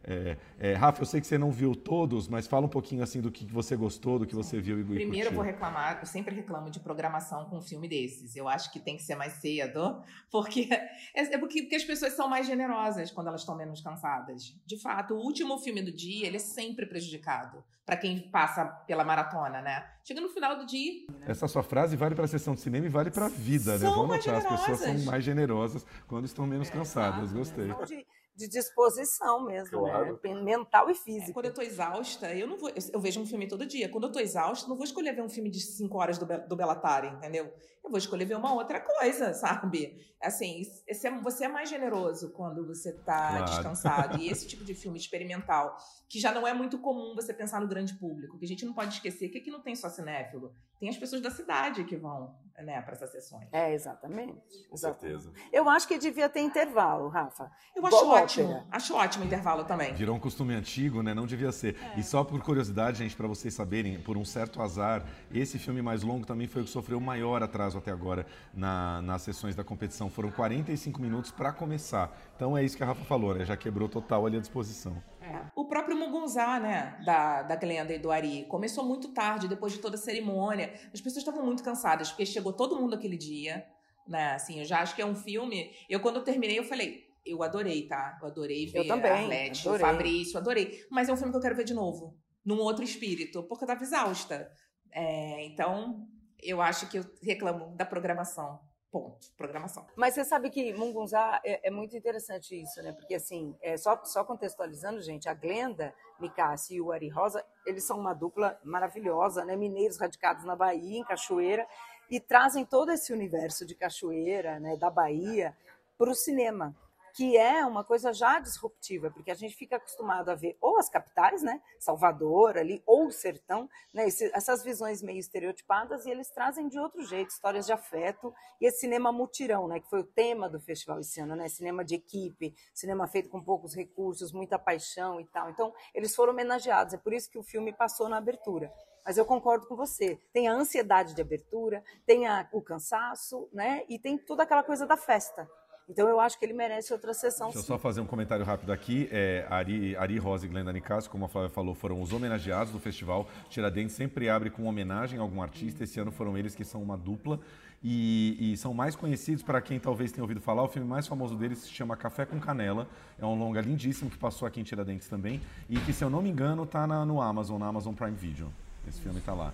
Speaker 1: É, é, Rafa, eu sei que você não viu todos, mas fala um pouquinho assim do que você gostou, do que você viu e
Speaker 13: Primeiro
Speaker 1: curtiu.
Speaker 13: eu vou reclamar, eu sempre reclamo de programação com um filme desses. Eu acho que tem que ser mais cedo, porque é, é porque, porque as pessoas são mais generosas quando elas estão menos cansadas. De fato, o último filme do dia, ele é sempre prejudicado para quem passa pela maratona, né? Chega no final do dia.
Speaker 1: Né? Essa sua frase vale para a sessão de cinema e vale para a vida,
Speaker 13: são
Speaker 1: né? Vamos
Speaker 13: notar,
Speaker 1: as pessoas são mais generosas quando estão menos
Speaker 2: É,
Speaker 1: cansadas. Gostei.
Speaker 2: De, de disposição mesmo,
Speaker 1: Claro.
Speaker 2: né? mental e física.
Speaker 13: É, quando eu tô exausta, eu não vou. Eu, eu vejo um filme todo dia. Quando eu tô exausta, eu não vou escolher ver um filme de 5 horas do, Be- do Belatari, entendeu? Eu vou escolher ver uma outra coisa, sabe? Assim, esse é- você é mais generoso quando você tá
Speaker 16: Claro.
Speaker 13: descansado. E esse tipo de filme experimental, que já não é muito comum você pensar no grande público, que a gente não pode esquecer que aqui não tem só cinéfilo, tem as pessoas da cidade que vão, né, para essas sessões.
Speaker 2: É, exatamente.
Speaker 1: Com certeza.
Speaker 2: Eu acho que devia ter intervalo, Rafa.
Speaker 13: Eu acho ótimo.
Speaker 2: ópera.
Speaker 13: Acho ótimo o intervalo também.
Speaker 1: Virou um costume antigo, né? Não devia ser.
Speaker 13: É.
Speaker 1: E só por curiosidade, gente, para vocês saberem, por um certo azar, esse filme mais longo também foi o que sofreu o maior atraso até agora na- nas sessões da competição. Foram 45 minutos para começar. Então é isso que a Rafa falou, né? Já quebrou total ali a disposição.
Speaker 13: É. O próprio Mugunzá, né, da, da Glenda e do Ari, começou muito tarde, depois de toda a cerimônia. As pessoas estavam muito cansadas, porque chegou todo mundo aquele dia, né, assim, eu já acho que é um filme... Eu, quando eu terminei, eu falei, eu adorei, tá? Eu adorei ver
Speaker 2: Eu também,
Speaker 13: a Arlete, o
Speaker 2: adorei.
Speaker 13: Fabrício, adorei. Mas é um filme que eu quero ver de novo, num outro espírito, porque eu tava exausta. É, então, eu acho que eu reclamo da programação. Ponto. Programação.
Speaker 2: Mas você sabe que Mungunzá é, é muito interessante isso, né? Porque assim, é, só, só contextualizando, gente, a Glenda Micassi e o Ari Rosa, eles são uma dupla maravilhosa, né? Mineiros radicados na Bahia, em Cachoeira. e trazem todo esse universo de cachoeira, né, da Bahia, para o cinema que é uma coisa já disruptiva, porque a gente fica acostumado a ver ou as capitais, né, Salvador ali, ou o sertão, né, esse, essas visões meio estereotipadas, e eles trazem de outro jeito, histórias de afeto, e esse cinema mutirão, né, que foi o tema do festival esse ano, né, cinema de equipe, cinema feito com poucos recursos, muita paixão e tal. Então, eles foram homenageados, é por isso que o filme passou na abertura. Mas eu concordo com você. Tem a ansiedade de abertura, tem a, o cansaço, né? E tem toda aquela coisa da festa. Então eu acho que ele merece outra sessão.
Speaker 1: Deixa
Speaker 2: sim.
Speaker 1: eu só fazer um comentário rápido aqui. É, Ari, Ari Rosa e Glenda Nicásio, como a Flávia falou, foram os homenageados do festival. Tiradentes sempre abre com homenagem a algum artista. Esse ano foram eles que são uma dupla. E, e são mais conhecidos, para quem talvez tenha ouvido falar, o filme mais famoso deles se chama Café com Canela. É um longa lindíssimo que passou aqui em Tiradentes também. E que, se eu não me engano, está no Amazon, na Amazon Prime Video. Esse filme está lá.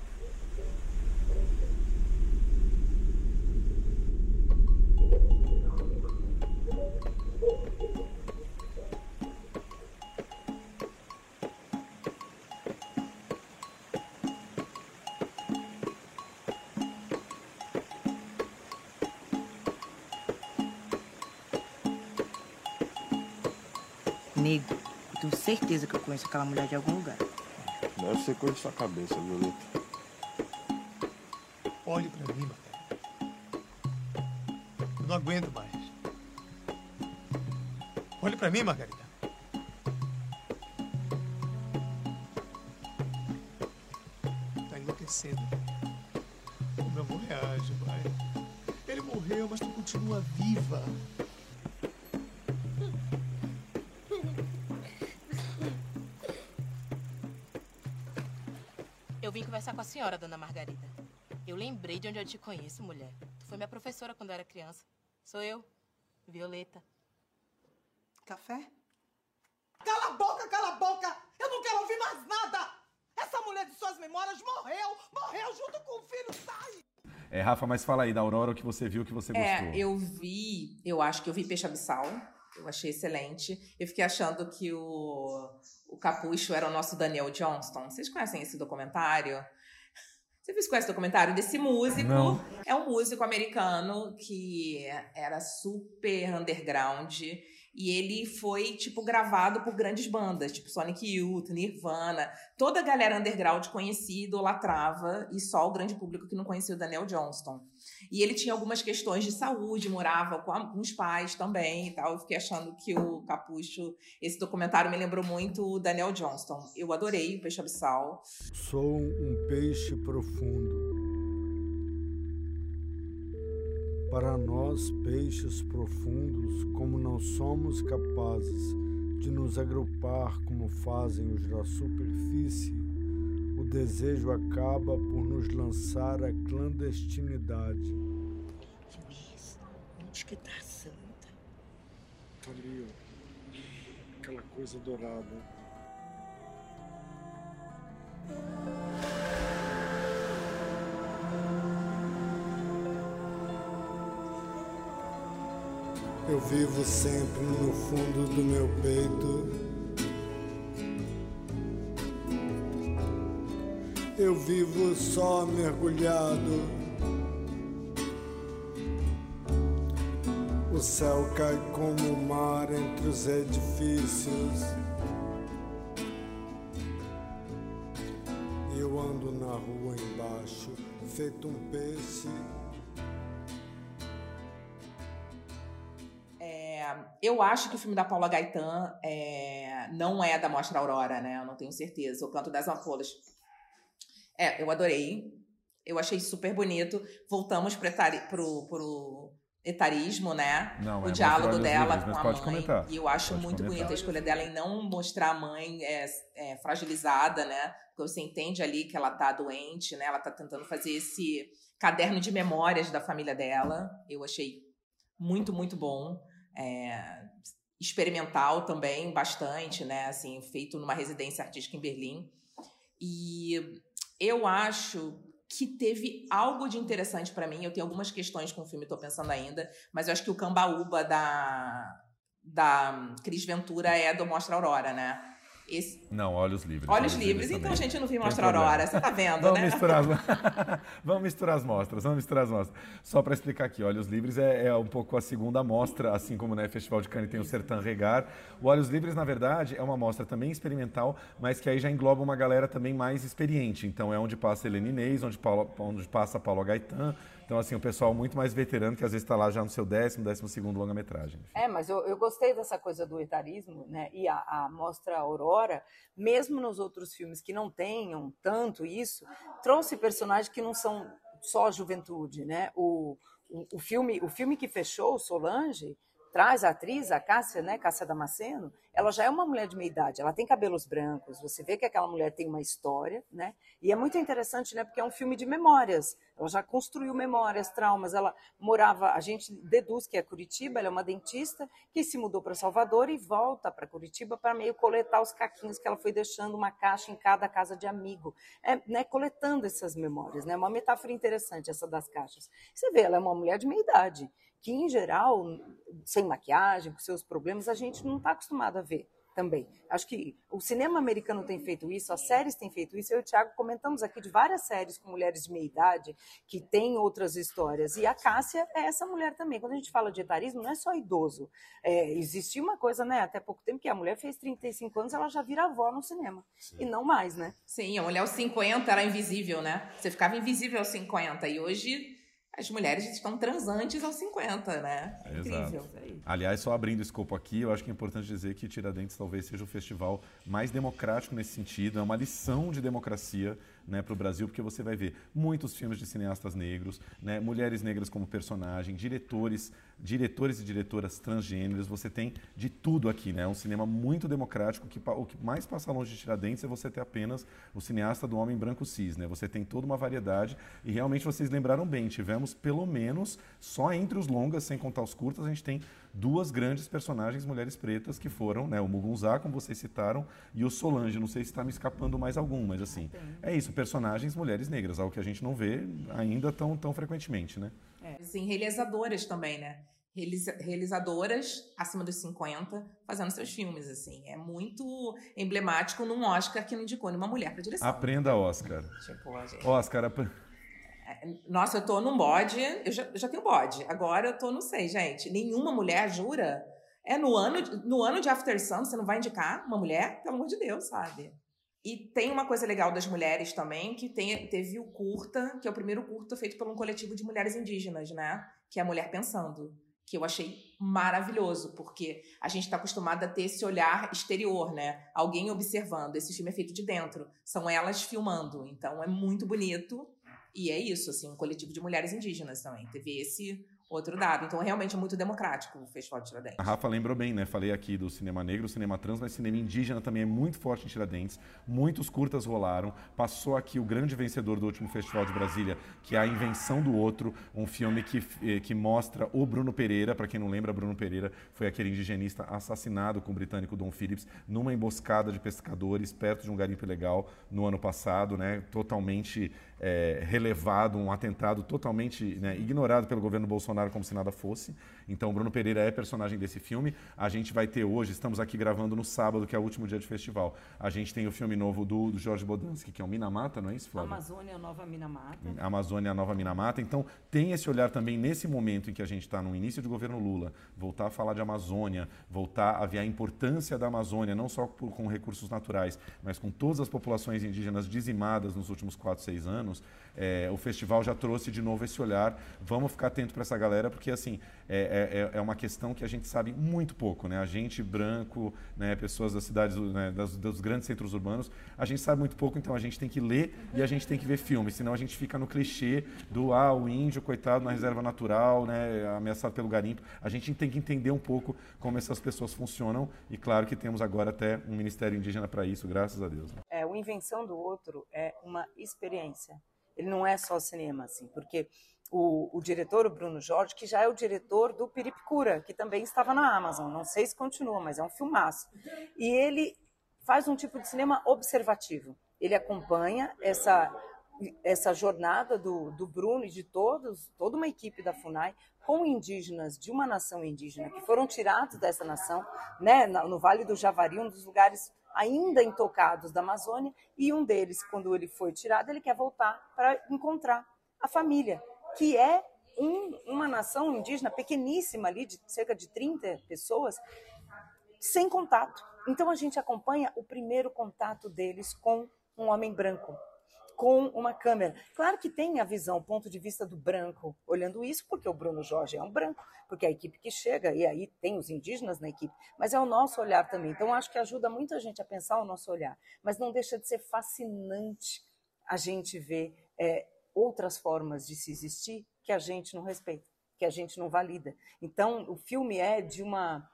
Speaker 16: Nego, eu tenho certeza que eu conheço aquela mulher de algum lugar.
Speaker 17: Deve ser coisa de sua cabeça, Violeta.
Speaker 18: Olhe pra mim, Margarida. Eu não aguento mais. Olhe pra mim, Margarida. Tá enlouquecendo. O meu amor reage, pai. Ele morreu, mas tu continua viva.
Speaker 19: Com a senhora, dona Margarida. Eu lembrei de onde eu te conheço, mulher. Tu foi minha professora quando eu era criança. Sou eu, Violeta.
Speaker 20: Café? Cala a boca, cala a boca! Eu não quero ouvir mais nada! Essa mulher de suas memórias morreu! Morreu junto com o filho! Sai!
Speaker 1: É, Rafa, mas fala aí da Aurora o que você viu, o que você gostou.
Speaker 13: É, eu vi, eu acho que eu vi Peixe Abissal. Eu achei excelente. Eu fiquei achando que o, o Capucho era o nosso Daniel Johnston. Vocês conhecem esse documentário? Vocês conhecem o documentário desse músico?
Speaker 1: Não.
Speaker 13: É um músico americano que era super underground. E ele foi, tipo, gravado por grandes bandas, tipo Sonic Youth, Nirvana. Toda a galera underground conhecia, idolatrava, e só o grande público que não conhecia o Daniel Johnston. E ele tinha algumas questões de saúde, morava com alguns pais também e tal. Eu fiquei achando que o Capucho, esse documentário me lembrou muito o Daniel Johnston. Eu adorei o Peixe Abissal.
Speaker 21: Sou um peixe profundo. Para nós, peixes profundos, como não somos capazes de nos agrupar como fazem os da superfície, o desejo acaba por nos lançar à clandestinidade.
Speaker 16: Inês, onde que tá a santa?
Speaker 21: Tá ali, ó. Aquela coisa dourada. Eu vivo sempre no fundo do meu peito. Eu vivo só mergulhado. O céu cai como o mar entre os edifícios. Eu ando na rua embaixo, feito um peixe.
Speaker 13: Eu acho que o filme da Paula Gaetan é, não é da Mostra Aurora, né? Eu não tenho certeza. O Canto das Ampolas. É, eu adorei. Eu achei super bonito. Voltamos pro, etari, pro, pro etarismo, né?
Speaker 1: Não,
Speaker 13: o
Speaker 1: é
Speaker 13: diálogo dela
Speaker 1: os livros,
Speaker 13: com a mãe.
Speaker 1: comentar.
Speaker 13: E eu acho
Speaker 1: Pode
Speaker 13: muito bonita a escolha dela em não mostrar a mãe é, é, fragilizada, né? Porque você entende ali que ela tá doente, né? Ela tá tentando fazer esse caderno de memórias da família dela. Eu achei muito, muito bom. É, experimental também, bastante, né? Assim, feito numa residência artística em Berlim. E eu acho que teve algo de interessante pra mim. Eu tenho algumas questões com o filme, tô pensando ainda, mas eu acho que o Cambaúba da, da Cris Ventura é do Mostra Aurora, né? Esse...
Speaker 1: Não, Olhos Livres.
Speaker 13: Olhos, Livres. Então,
Speaker 1: também.
Speaker 13: gente, eu não vi
Speaker 1: Tem
Speaker 13: Mostra
Speaker 1: problema.
Speaker 13: Aurora. Você tá vendo,
Speaker 1: vamos
Speaker 13: né?
Speaker 1: Misturar as... vamos misturar as mostras, vamos misturar as mostras. Só para explicar aqui, Olhos Livres é, é um pouco a segunda mostra, assim como no Festival de Cannes tem o Sertã Regar. O Olhos Livres, na verdade, é uma mostra também experimental, mas que aí já engloba uma galera também mais experiente. Então é onde passa Helena Inês, onde, Paulo, onde passa Paulo Gaetan. Então, assim, o pessoal muito mais veterano, que às vezes está lá já no seu décimo, décimo segundo longa-metragem.
Speaker 2: É, mas eu, eu gostei dessa coisa do etarismo, né? E a, a mostra Aurora, mesmo nos outros filmes que não tenham tanto isso, trouxe personagens que não são só juventude, né? O, o, o filme, o filme que fechou, Solange, traz a atriz, a Cássia, né, Cássia Damasceno, ela já é uma mulher de meia idade, ela tem cabelos brancos, você vê que aquela mulher tem uma história, né? E é muito interessante, né, porque é um filme de memórias. Ela já construiu memórias, traumas, ela morava, a gente deduz que é Curitiba, ela é uma dentista que se mudou para Salvador e volta para Curitiba para meio coletar os caquinhos que ela foi deixando uma caixa em cada casa de amigo, é, né, coletando essas memórias, né? Uma metáfora interessante essa das caixas. Você vê, ela é uma mulher de meia idade que em geral, sem maquiagem, com seus problemas, a gente não está acostumado a ver também. Acho que o cinema americano tem feito isso, as séries têm feito isso. Eu e o Thiago comentamos aqui de várias séries com mulheres de meia idade que têm outras histórias. E a Cássia é essa mulher também. Quando a gente fala de etarismo, não é só idoso. É, existia uma coisa, né, até pouco tempo, que a mulher fez 35 anos, ela já vira avó no cinema. Sim. E não mais, né?
Speaker 13: Sim, a mulher aos 50 era invisível, né? Você ficava invisível aos 50. E hoje as mulheres estão transantes aos 50, né? É incrível.
Speaker 1: Exato. Aliás, só abrindo o escopo aqui, eu acho que é importante dizer que Tiradentes talvez seja o festival mais democrático nesse sentido. É uma lição de democracia né, para o Brasil, porque você vai ver muitos filmes de cineastas negros, né, mulheres negras como personagem, diretores, diretores e diretoras transgêneros, você tem de tudo aqui, né? É um cinema muito democrático, que o que mais passa longe de Tiradentes é você ter apenas o cineasta do homem branco cis, né? Você tem toda uma variedade e realmente vocês lembraram bem, tivemos pelo menos só entre os longas, sem contar os curtas, a gente tem duas grandes personagens mulheres pretas que foram, né, o Mugunzá, como vocês citaram, e o Solange. Não sei se está me escapando mais algum, mas assim, é isso, personagens mulheres negras, algo que a gente não vê ainda tão, tão frequentemente, né?
Speaker 13: É, sim, realizadoras também, né? Realizadoras acima dos 50 fazendo seus filmes, assim. É muito emblemático num Oscar que não indicou nenhuma mulher para direção.
Speaker 1: Aprenda, Oscar.
Speaker 13: Tipo, gente...
Speaker 1: Oscar, ap...
Speaker 13: Nossa, eu tô num bode, eu já, já tenho bode. Agora eu tô, não sei, gente. Nenhuma mulher, jura? É no ano, no ano de After Sun, você não vai indicar uma mulher? Pelo amor de Deus, sabe? E tem uma coisa legal das mulheres também, que tem, teve o curta, que é o primeiro curta feito por um coletivo de mulheres indígenas, né? Que é a Mulher Pensando. Que eu achei maravilhoso, porque a gente está acostumado a ter esse olhar exterior, né? Alguém observando. Esse filme é feito de dentro. São elas filmando. Então é muito bonito. E é isso, assim, um coletivo de mulheres indígenas também. Teve esse outro dado. Então, realmente é muito democrático o Festival de Tiradentes.
Speaker 1: A Rafa lembrou bem, né? Falei aqui do cinema negro, cinema trans, mas cinema indígena também é muito forte em Tiradentes. Muitos curtas rolaram. Passou aqui o grande vencedor do último Festival de Brasília, que é A Invenção do Outro, um filme que, que mostra o Bruno Pereira. Para quem não lembra, Bruno Pereira foi aquele indigenista assassinado com o britânico Don Phillips numa emboscada de pescadores perto de um garimpo ilegal no ano passado, né? Totalmente é, relevado, um atentado totalmente né, ignorado pelo governo Bolsonaro como se nada fosse. Então, Bruno Pereira é personagem desse filme. A gente vai ter hoje, estamos aqui gravando no sábado, que é o último dia de festival. A gente tem o filme novo do, do Jorge Bodansky, que é o Minamata, não é isso, Flávio?
Speaker 2: Amazônia, a Nova Minamata.
Speaker 1: Amazônia, a Nova Minamata. Então, tem esse olhar também nesse momento em que a gente está no início de governo Lula, voltar a falar de Amazônia, voltar a ver a importância da Amazônia, não só por, com recursos naturais, mas com todas as populações indígenas dizimadas nos últimos 4, 6 anos. menos. É, o festival já trouxe de novo esse olhar. Vamos ficar atento para essa galera, porque assim é, é, é, uma questão que a gente sabe muito pouco, né? A gente branco, né, pessoas das cidades, né, das, dos grandes centros urbanos, a gente sabe muito pouco, então a gente tem que ler e a gente tem que ver filmes, senão a gente fica no clichê do ah, o índio coitado na reserva natural, né, ameaçado pelo garimpo. A gente tem que entender um pouco como essas pessoas funcionam e claro que temos agora até um ministério indígena para isso, graças a Deus. Né?
Speaker 2: É, o invenção do outro é uma experiência ele não é só cinema, assim, porque o, o, diretor, o Bruno Jorge, que já é o diretor do Piripicura, que também estava na Amazon, não sei se continua, mas é um filmaço. E ele faz um tipo de cinema observativo. Ele acompanha essa essa jornada do, do Bruno e de todos, toda uma equipe da FUNAI, com indígenas de uma nação indígena que foram tirados dessa nação, né, no Vale do Javari, um dos lugares ainda intocados da Amazônia, e um deles, quando ele foi tirado, ele quer voltar para encontrar a família, que é um, uma nação indígena pequeníssima ali, de cerca de 30 pessoas, sem contato. Então a gente acompanha o primeiro contato deles com um homem branco, com uma câmera. Claro que tem a visão, o ponto de vista do branco olhando isso, porque o Bruno Jorge é um branco, porque é a equipe que chega, e aí tem os indígenas na equipe, mas é o nosso olhar também. Então acho que ajuda muito a gente a pensar o nosso olhar, mas não deixa de ser fascinante a gente ver é, outras formas de se existir que a gente não respeita, que a gente não valida. Então o filme é de uma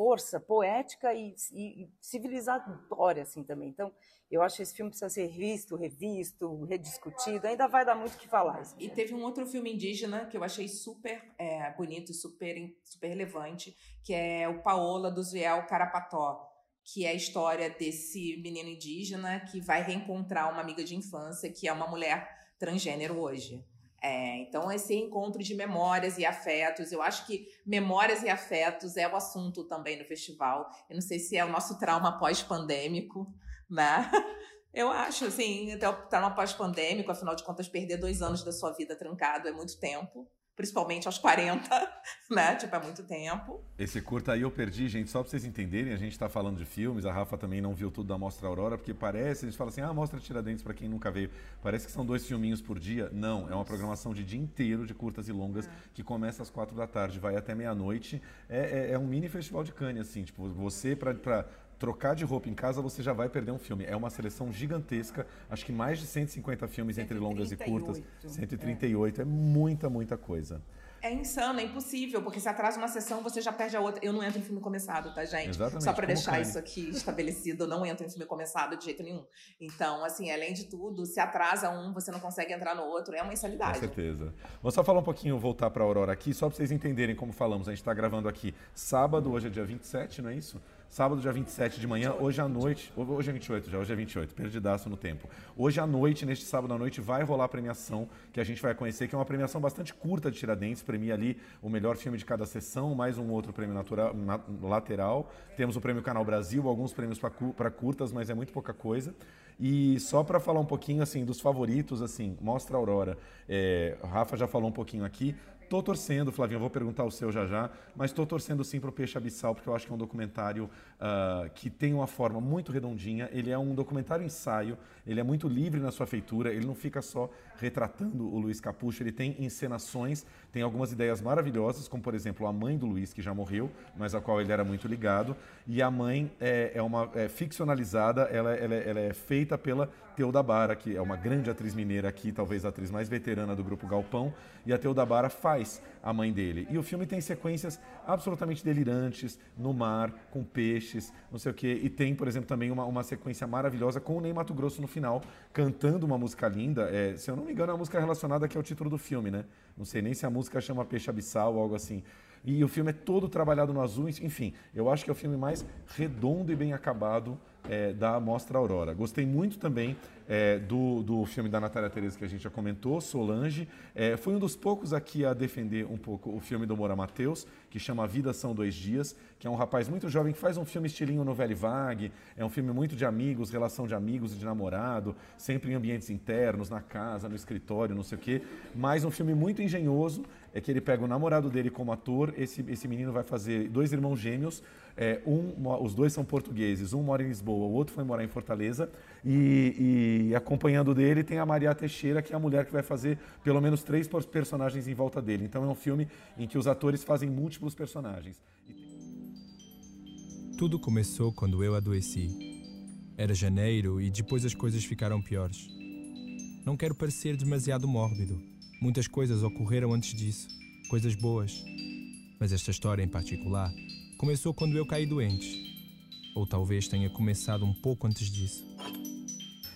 Speaker 2: força poética e, e, civilizatória assim também. Então, eu acho que esse filme precisa ser visto, revisto, rediscutido. Ainda vai dar muito o que falar.
Speaker 13: E teve um outro filme indígena que eu achei super é, bonito e super, super relevante, que é o Paola do Zuel Carapató, que é a história desse menino indígena que vai reencontrar uma amiga de infância que é uma mulher transgênero hoje. É, então, esse encontro de memórias e afetos, eu acho que memórias e afetos é o assunto também no festival. Eu não sei se é o nosso trauma pós-pandêmico, né? Eu acho, assim, até o trauma pós-pandêmico, afinal de contas, perder dois anos da sua vida trancado é muito tempo principalmente aos 40, né? Tipo, é muito tempo.
Speaker 1: Esse curta aí eu perdi, gente, só pra vocês entenderem, a gente tá falando de filmes, a Rafa também não viu tudo da Mostra Aurora, porque parece, a gente fala assim, ah, Mostra Tiradentes para quem nunca veio, parece que são dois filminhos por dia. Não, é uma programação de dia inteiro de curtas e longas, é. que começa às quatro da tarde, vai até meia-noite. É, é, é, um mini festival de Cannes, assim, tipo, você pra, pra trocar de roupa em casa, você já vai perder um filme. É uma seleção gigantesca, acho que mais de 150 filmes 138, entre longas e curtas. 138, é, é muita, muita coisa.
Speaker 13: É insano, é impossível, porque se atrasa uma sessão, você já perde a outra. Eu não entro em filme começado, tá, gente?
Speaker 1: Exatamente.
Speaker 13: Só para deixar isso aqui estabelecido, eu não entro em filme começado de jeito nenhum. Então, assim, além de tudo, se atrasa um, você não consegue entrar no outro, é uma insanidade.
Speaker 1: Com certeza. Vou só falar um pouquinho, voltar para a Aurora aqui, só para vocês entenderem como falamos. A gente está gravando aqui sábado, hoje é dia 27, não é isso? Sábado, dia 27 de manhã, hoje à noite. Hoje é 28 já, hoje é 28, perdidaço no tempo. Hoje à noite, neste sábado à noite, vai rolar a premiação que a gente vai conhecer, que é uma premiação bastante curta de Tiradentes. Premia ali o melhor filme de cada sessão, mais um outro prêmio natural, na, lateral. Temos o prêmio Canal Brasil, alguns prêmios para curtas, mas é muito pouca coisa. E só para falar um pouquinho assim dos favoritos, assim, Mostra a Aurora. É, Rafa já falou um pouquinho aqui. Tô torcendo, Flavinho, eu vou perguntar o seu já já, mas tô torcendo sim pro Peixe Abissal, porque eu acho que é um documentário uh, que tem uma forma muito redondinha. Ele é um documentário ensaio, ele é muito livre na sua feitura, ele não fica só retratando o Luiz Capucho, ele tem encenações, tem algumas ideias maravilhosas, como por exemplo a mãe do Luiz, que já morreu, mas a qual ele era muito ligado. E a mãe é, é uma é ficcionalizada, ela, ela, ela é feita pela Teuda Bara, que é uma grande atriz mineira aqui, talvez a atriz mais veterana do grupo Galpão, e a Teuda Bara faz a mãe dele. E o filme tem sequências absolutamente delirantes, no mar, com peixes, não sei o quê. E tem, por exemplo, também uma, uma sequência maravilhosa com o Ney Mato Grosso no final, cantando uma música linda. É, se eu não me engano, é uma música relacionada aqui ao título do filme, né? Não sei nem se a música chama Peixe Abissal ou algo assim. E o filme é todo trabalhado no azul, enfim, eu acho que é o filme mais redondo e bem acabado é, da Mostra Aurora. Gostei muito também é, do, do filme da Natália Tereza que a gente já comentou, Solange. É, foi um dos poucos aqui a defender um pouco o filme do Moura Mateus, que chama Vida São Dois Dias, que é um rapaz muito jovem que faz um filme estilinho novela vague, é um filme muito de amigos, relação de amigos e de namorado, sempre em ambientes internos, na casa, no escritório, não sei o quê, mas um filme muito engenhoso, é que ele pega o namorado dele como ator, esse, esse menino vai fazer dois irmãos gêmeos, é, um, os dois são portugueses, um mora em Lisboa, o outro foi morar em Fortaleza, e, e, acompanhando dele tem a Maria Teixeira, que é a mulher que vai fazer pelo menos três personagens em volta dele. Então é um filme em que os atores fazem múltiplos personagens.
Speaker 22: Tudo começou quando eu adoeci. Era janeiro e depois as coisas ficaram piores. Não quero parecer demasiado mórbido. Muitas coisas ocorreram antes disso, coisas boas. Mas esta história em particular começou quando eu caí doente. Ou talvez tenha começado um pouco antes disso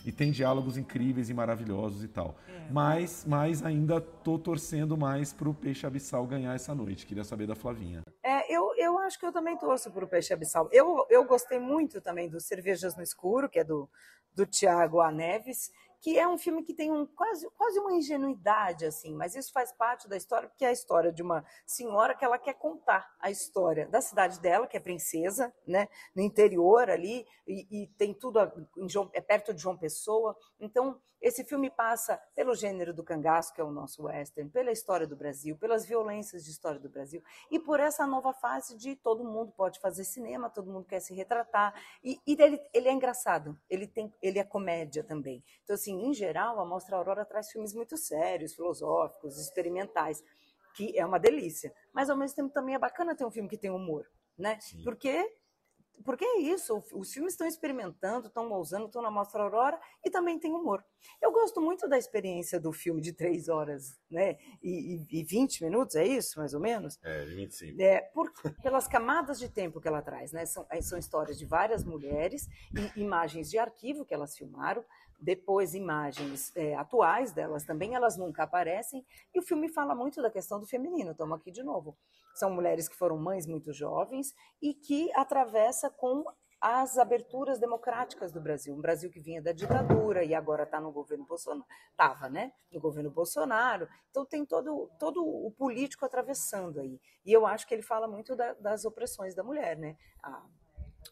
Speaker 1: e tem diálogos incríveis e maravilhosos e tal. É. Mas, mas ainda tô torcendo mais para o Peixe Abissal ganhar essa noite. Queria saber da Flavinha.
Speaker 2: É, eu, eu acho que eu também torço para o Peixe Abissal. Eu, eu gostei muito também do Cervejas no Escuro, que é do, do Tiago A. Neves, que é um filme que tem um, quase, quase uma ingenuidade, assim, mas isso faz parte da história, porque é a história de uma senhora que ela quer contar a história da cidade dela, que é princesa, né, no interior ali, e, e tem tudo, João, é perto de João Pessoa. Então, esse filme passa pelo gênero do cangaço, que é o nosso western, pela história do Brasil, pelas violências de história do Brasil, e por essa nova fase de todo mundo pode fazer cinema, todo mundo quer se retratar, e, e ele, ele é engraçado, ele, tem, ele é comédia também. Então, assim, em geral, a Mostra Aurora traz filmes muito sérios, filosóficos, experimentais, que é uma delícia. Mas, ao mesmo tempo, também é bacana ter um filme que tem humor, né? Sim. Porque porque é isso, os filmes estão experimentando, estão ousando, estão na Mostra Aurora e também tem humor. Eu gosto muito da experiência do filme de três horas né, e, e, e 20 minutos, é isso, mais ou menos?
Speaker 1: É, 25.
Speaker 2: É, por, pelas camadas de tempo que ela traz, né? São, são histórias de várias mulheres e imagens de arquivo que elas filmaram, depois imagens é, atuais delas também, elas nunca aparecem, e o filme fala muito da questão do feminino, estamos aqui de novo. São mulheres que foram mães muito jovens e que atravessa com as aberturas democráticas do Brasil. Um Brasil que vinha da ditadura e agora está no governo Bolsonaro. Estava, né? No governo Bolsonaro. Então tem todo, todo o político atravessando aí. E eu acho que ele fala muito da, das opressões da mulher, né? A,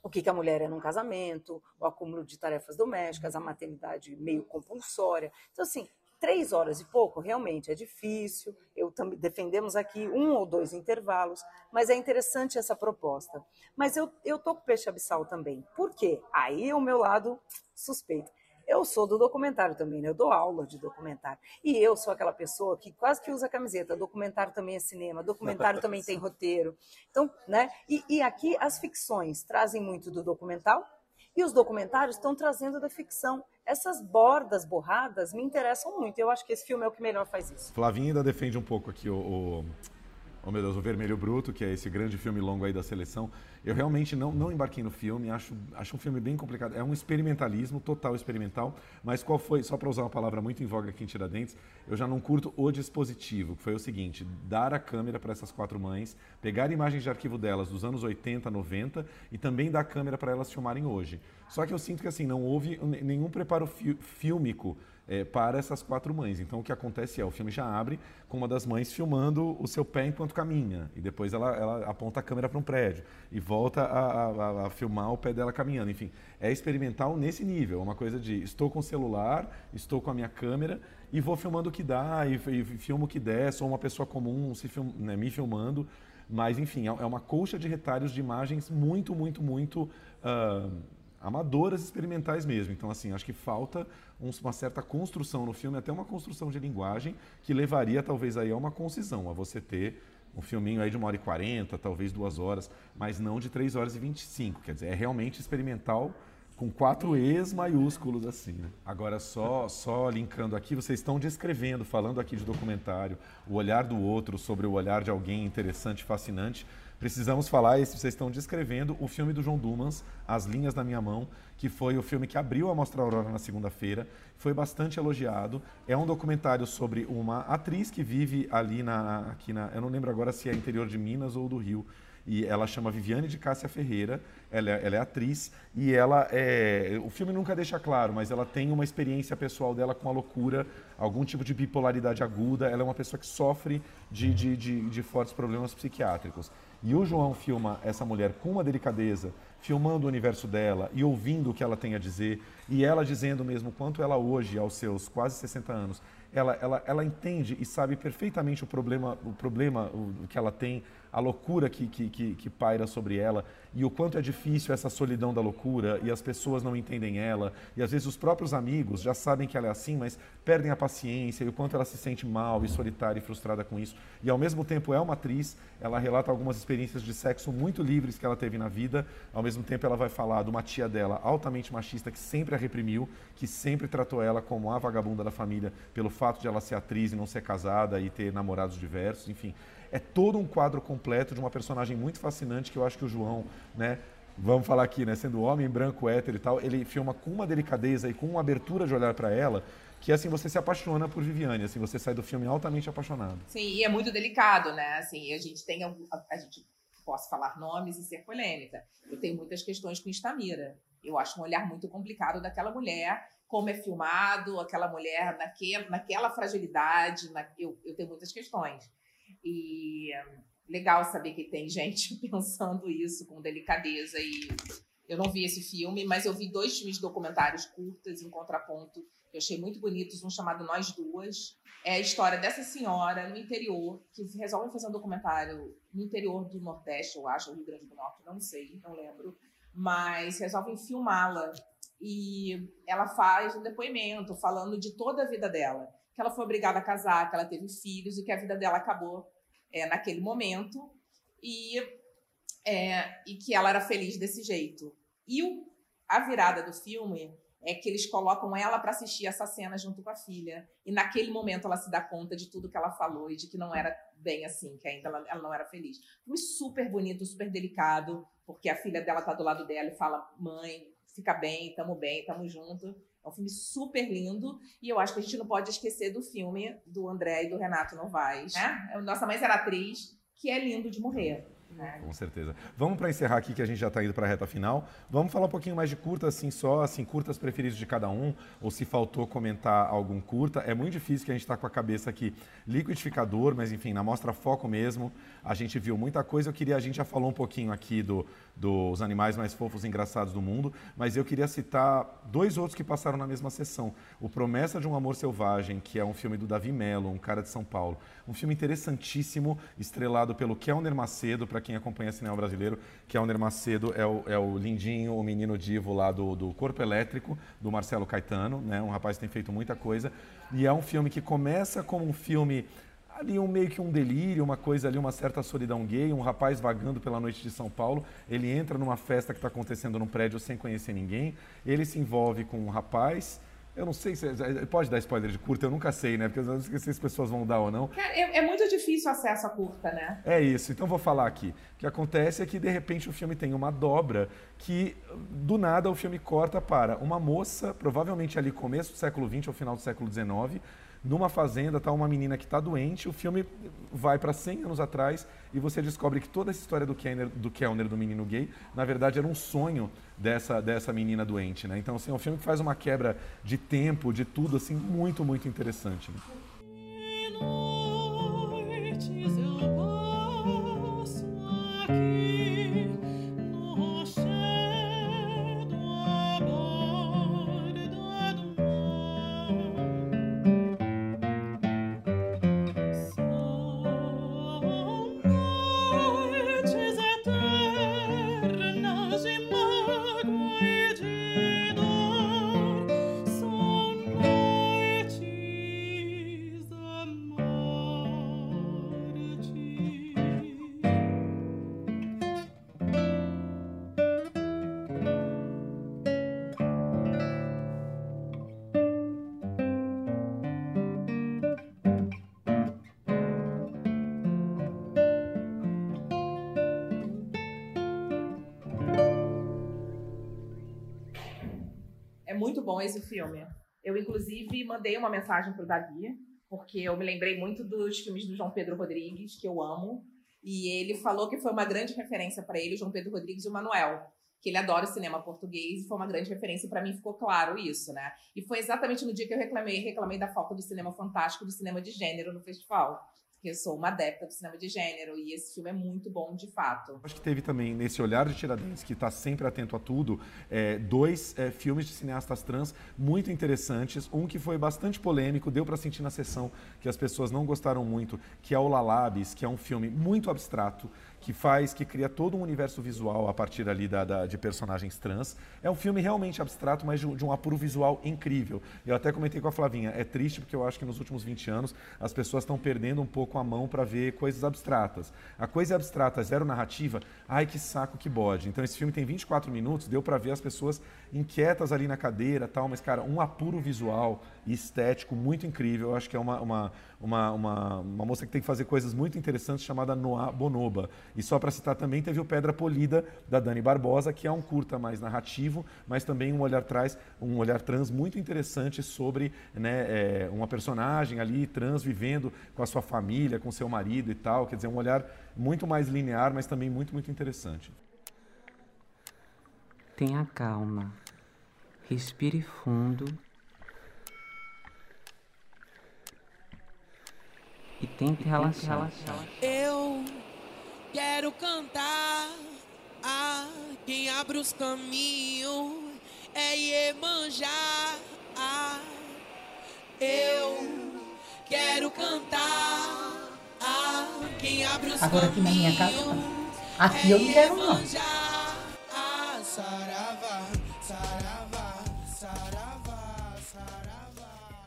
Speaker 2: o que, que a mulher é num casamento, o acúmulo de tarefas domésticas, a maternidade meio compulsória. Então, assim, três horas e pouco, realmente é difícil. Eu também defendemos aqui um ou dois intervalos, mas é interessante essa proposta. Mas eu, eu tô com peixe abissal também. Por quê? Aí é o meu lado suspeito. Eu sou do documentário também, né? Eu dou aula de documentário. E eu sou aquela pessoa que quase que usa camiseta. Documentário também é cinema, documentário também tem roteiro. Então, né? E, e aqui as ficções trazem muito do documental e os documentários estão trazendo da ficção essas bordas borradas me interessam muito. Eu acho que esse filme é o que melhor faz isso.
Speaker 1: Flavinha ainda defende um pouco aqui o, o, oh meu Deus, o Vermelho Bruto, que é esse grande filme longo aí da seleção. Eu realmente não, não embarquei no filme, acho, acho um filme bem complicado. É um experimentalismo, total experimental, mas qual foi, só para usar uma palavra muito em voga aqui em Tiradentes, eu já não curto o dispositivo, que foi o seguinte, dar a câmera para essas quatro mães, pegar imagens de arquivo delas dos anos 80, 90 e também dar a câmera para elas filmarem hoje. Só que eu sinto que assim, não houve nenhum preparo fílmico é, para essas quatro mães. Então o que acontece é, o filme já abre com uma das mães filmando o seu pé enquanto caminha, e depois ela, ela aponta a câmera para um prédio, e volta a, a, a, filmar o pé dela caminhando. Enfim, é experimental nesse nível, é uma coisa de estou com o celular, estou com a minha câmera, e vou filmando o que dá, e, e filmo o que der, sou uma pessoa comum se film, né, me filmando, mas enfim, é, é uma colcha de retalhos de imagens muito, muito, muito... Uh, amadoras experimentais mesmo. Então, assim, acho que falta uma certa construção no filme, até uma construção de linguagem que levaria talvez aí a uma concisão, a você ter um filminho aí de uma hora e quarenta, talvez duas horas, mas não de três horas e vinte e cinco. Quer dizer, é realmente experimental com quatro E's maiúsculos assim. Né? Agora, só, só linkando aqui, vocês estão descrevendo, falando aqui de documentário, o olhar do outro sobre o olhar de alguém interessante, fascinante precisamos falar, e vocês estão descrevendo o filme do João Dumas, As Linhas da Minha Mão, que foi o filme que abriu a Mostra Aurora na segunda-feira, foi bastante elogiado. É um documentário sobre uma atriz que vive ali na, aqui na, eu não lembro agora se é interior de Minas ou do Rio, e ela chama Viviane de Cássia Ferreira, ela é, ela é, atriz e ela é, o filme nunca deixa claro, mas ela tem uma experiência pessoal dela com a loucura, algum tipo de bipolaridade aguda, ela é uma pessoa que sofre de, de, de, de fortes problemas psiquiátricos. E o João filma essa mulher com uma delicadeza, filmando o universo dela e ouvindo o que ela tem a dizer, e ela dizendo mesmo quanto ela hoje, aos seus quase 60 anos, ela, ela, ela entende e sabe perfeitamente o problema, o problema que ela tem, a loucura que, que, que, que paira sobre ela e o quanto é difícil essa solidão da loucura e as pessoas não entendem ela. E às vezes os próprios amigos já sabem que ela é assim, mas perdem a paciência e o quanto ela se sente mal e solitária e frustrada com isso. E ao mesmo tempo é uma atriz, ela relata algumas experiências de sexo muito livres que ela teve na vida, ao mesmo tempo ela vai falar de uma tia dela altamente machista que sempre a reprimiu, que sempre tratou ela como a vagabunda da família pelo fato de ela ser atriz e não ser casada e ter namorados diversos, enfim é todo um quadro completo de uma personagem muito fascinante que eu acho que o João, né, vamos falar aqui, né, sendo homem branco, hétero e tal, ele filma com uma delicadeza e com uma abertura de olhar para ela que assim você se apaixona por Viviane, assim você sai do filme altamente apaixonado.
Speaker 13: Sim, e é muito delicado, né? Assim, a gente tem a, a gente posso falar nomes e ser polêmica. Eu tenho muitas questões com Estamira. Eu acho um olhar muito complicado daquela mulher como é filmado, aquela mulher naquele, naquela fragilidade, na, eu, eu tenho muitas questões. E legal saber que tem gente pensando isso com delicadeza e eu não vi esse filme, mas eu vi dois filmes documentários curtas em contraponto que eu achei muito bonitos, um chamado Nós Duas. É a história dessa senhora no interior que resolve fazer um documentário no interior do Nordeste, eu acho, Rio Grande do Norte, não sei, não lembro, mas resolvem filmá-la e ela faz um depoimento falando de toda a vida dela, que ela foi obrigada a casar, que ela teve filhos e que a vida dela acabou é, naquele momento e, é, e que ela era feliz desse jeito. E o, a virada do filme é que eles colocam ela para assistir essa cena junto com a filha. E naquele momento ela se dá conta de tudo que ela falou e de que não era bem assim, que ainda ela, ela não era feliz. Foi super bonito, super delicado, porque a filha dela tá do lado dela e fala: mãe, fica bem, tamo bem, tamo junto. É um filme super lindo e eu acho que a gente não pode esquecer do filme do André e do Renato Novaes. Né? Nossa Mãe Será Atriz, que é lindo de morrer. Né?
Speaker 1: Com certeza. Vamos para encerrar aqui que a gente já está indo para a reta final. Vamos falar um pouquinho mais de curtas, assim só, assim curtas preferidos de cada um, ou se faltou comentar algum curta. É muito difícil que a gente está com a cabeça aqui liquidificador, mas enfim, na mostra foco mesmo, a gente viu muita coisa. Eu queria, a gente já falou um pouquinho aqui do, dos animais mais fofos e engraçados do mundo, mas eu queria citar dois outros que passaram na mesma sessão. O Promessa de um Amor Selvagem, que é um filme do Davi Mello, um cara de São Paulo. Um filme interessantíssimo, estrelado pelo Kelner Macedo, para quem acompanha cinema brasileiro. Kelner Macedo é o, é o lindinho, o menino divo lá do, do Corpo Elétrico, do Marcelo Caetano, né? um rapaz que tem feito muita coisa. E é um filme que começa como um filme ali um meio que um delírio, uma coisa ali, uma certa solidão gay, um rapaz vagando pela noite de São Paulo, ele entra numa festa que está acontecendo num prédio sem conhecer ninguém, ele se envolve com um rapaz, eu não sei se pode dar spoiler de curta, eu nunca sei, né? Porque eu não sei se as pessoas vão dar ou não.
Speaker 13: É, é, muito difícil o acesso a curta, né?
Speaker 1: É isso. Então vou falar aqui. O que acontece é que de repente o filme tem uma dobra que do nada o filme corta para uma moça, provavelmente ali começo do século XX ou final do século XIX, numa fazenda tá uma menina que está doente, o filme vai para 100 anos atrás e você descobre que toda essa história do Kellner, do Kellner, do menino gay, na verdade era um sonho dessa, dessa menina doente, né? Então, assim, é um filme que faz uma quebra de tempo, de tudo, assim, muito, muito interessante. Né?
Speaker 13: muito bom esse filme. Eu, inclusive, mandei uma mensagem para o Davi, porque eu me lembrei muito dos filmes do João Pedro Rodrigues, que eu amo. E ele falou que foi uma grande referência para ele, o João Pedro Rodrigues e o Manuel. Que ele adora o cinema português e foi uma grande referência para mim, ficou claro isso, né? E foi exatamente no dia que eu reclamei, reclamei da falta do cinema fantástico, do cinema de gênero no festival porque eu sou uma adepta do cinema de gênero e esse filme é muito bom de fato.
Speaker 1: Acho que teve também, nesse olhar de Tiradentes, que está sempre atento a tudo, é, dois é, filmes de cineastas trans muito interessantes. Um que foi bastante polêmico, deu para sentir na sessão que as pessoas não gostaram muito, que é o Lalabes, que é um filme muito abstrato, que faz, que cria todo um universo visual a partir ali da, da de personagens trans. É um filme realmente abstrato, mas de, de, um apuro visual incrível. Eu até comentei com a Flavinha, é triste porque eu acho que nos últimos 20 anos as pessoas estão perdendo um pouco a mão para ver coisas abstratas. A coisa abstrata, zero narrativa, ai que saco que bode. Então esse filme tem 24 minutos, deu para ver as pessoas inquietas ali na cadeira, tal, mas cara, um apuro visual estético muito incrível. Eu acho que é uma, uma, uma, uma, uma moça que tem que fazer coisas muito interessantes chamada Noah Bonoba. E só para citar também, teve o Pedra Polida, da Dani Barbosa, que é um curta mais narrativo, mas também um olhar traz um olhar trans muito interessante sobre né, é, uma personagem ali trans vivendo com a sua família, com seu marido e tal. Quer dizer, um olhar muito mais linear, mas também muito, muito interessante.
Speaker 23: Tenha calma. Respire fundo e tente relaxar.
Speaker 24: Eu quero cantar a quem abre os caminhos é Iemanjá. Eu quero cantar a quem abre os
Speaker 25: Agora aqui na minha casa, aqui eu não quero não.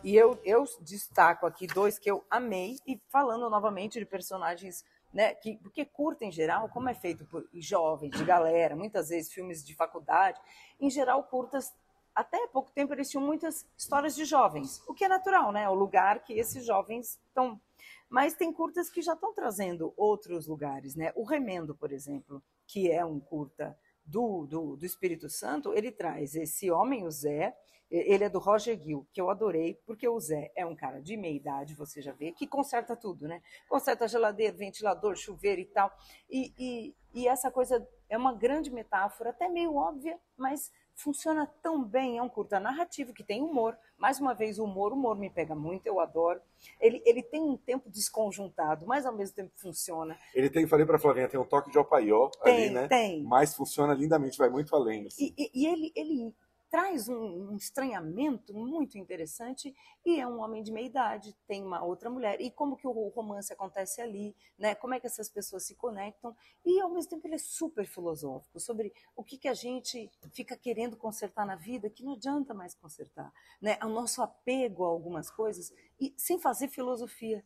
Speaker 2: E eu, eu destaco aqui dois que eu amei, e falando novamente de personagens né, que, porque curta em geral, como é feito por jovens, de galera, muitas vezes filmes de faculdade, em geral curtas, até pouco tempo eles tinham muitas histórias de jovens, o que é natural, né, o lugar que esses jovens estão. Mas tem curtas que já estão trazendo outros lugares, né? O Remendo, por exemplo, que é um curta do, do, do Espírito Santo, ele traz esse homem, o Zé, ele é do Roger Gill, que eu adorei, porque o Zé é um cara de meia idade, você já vê, que conserta tudo, né? Conserta geladeira, ventilador, chuveiro e tal. E, e, e essa coisa é uma grande metáfora, até meio óbvia, mas funciona tão bem. É um curta narrativo que tem humor. Mais uma vez, o humor, humor me pega muito, eu adoro. Ele, ele tem um tempo desconjuntado, mas ao mesmo tempo funciona.
Speaker 1: Ele tem, falei para Flavinha, tem um toque de opaió
Speaker 2: tem,
Speaker 1: ali, né?
Speaker 2: Tem.
Speaker 1: Mas funciona lindamente, vai muito além. Assim.
Speaker 2: E, e, e ele, ele traz um, um, estranhamento muito interessante e é um homem de meia idade, tem uma outra mulher e como que o romance acontece ali, né? Como é que essas pessoas se conectam e ao mesmo tempo ele é super filosófico sobre o que que a gente fica querendo consertar na vida que não adianta mais consertar, né? O nosso apego a algumas coisas e sem fazer filosofia.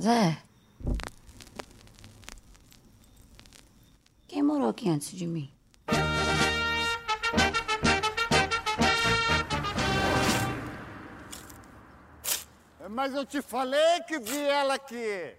Speaker 26: Zé, quem morou aqui antes de mim?
Speaker 27: Mas eu te falei que vi ela aqui.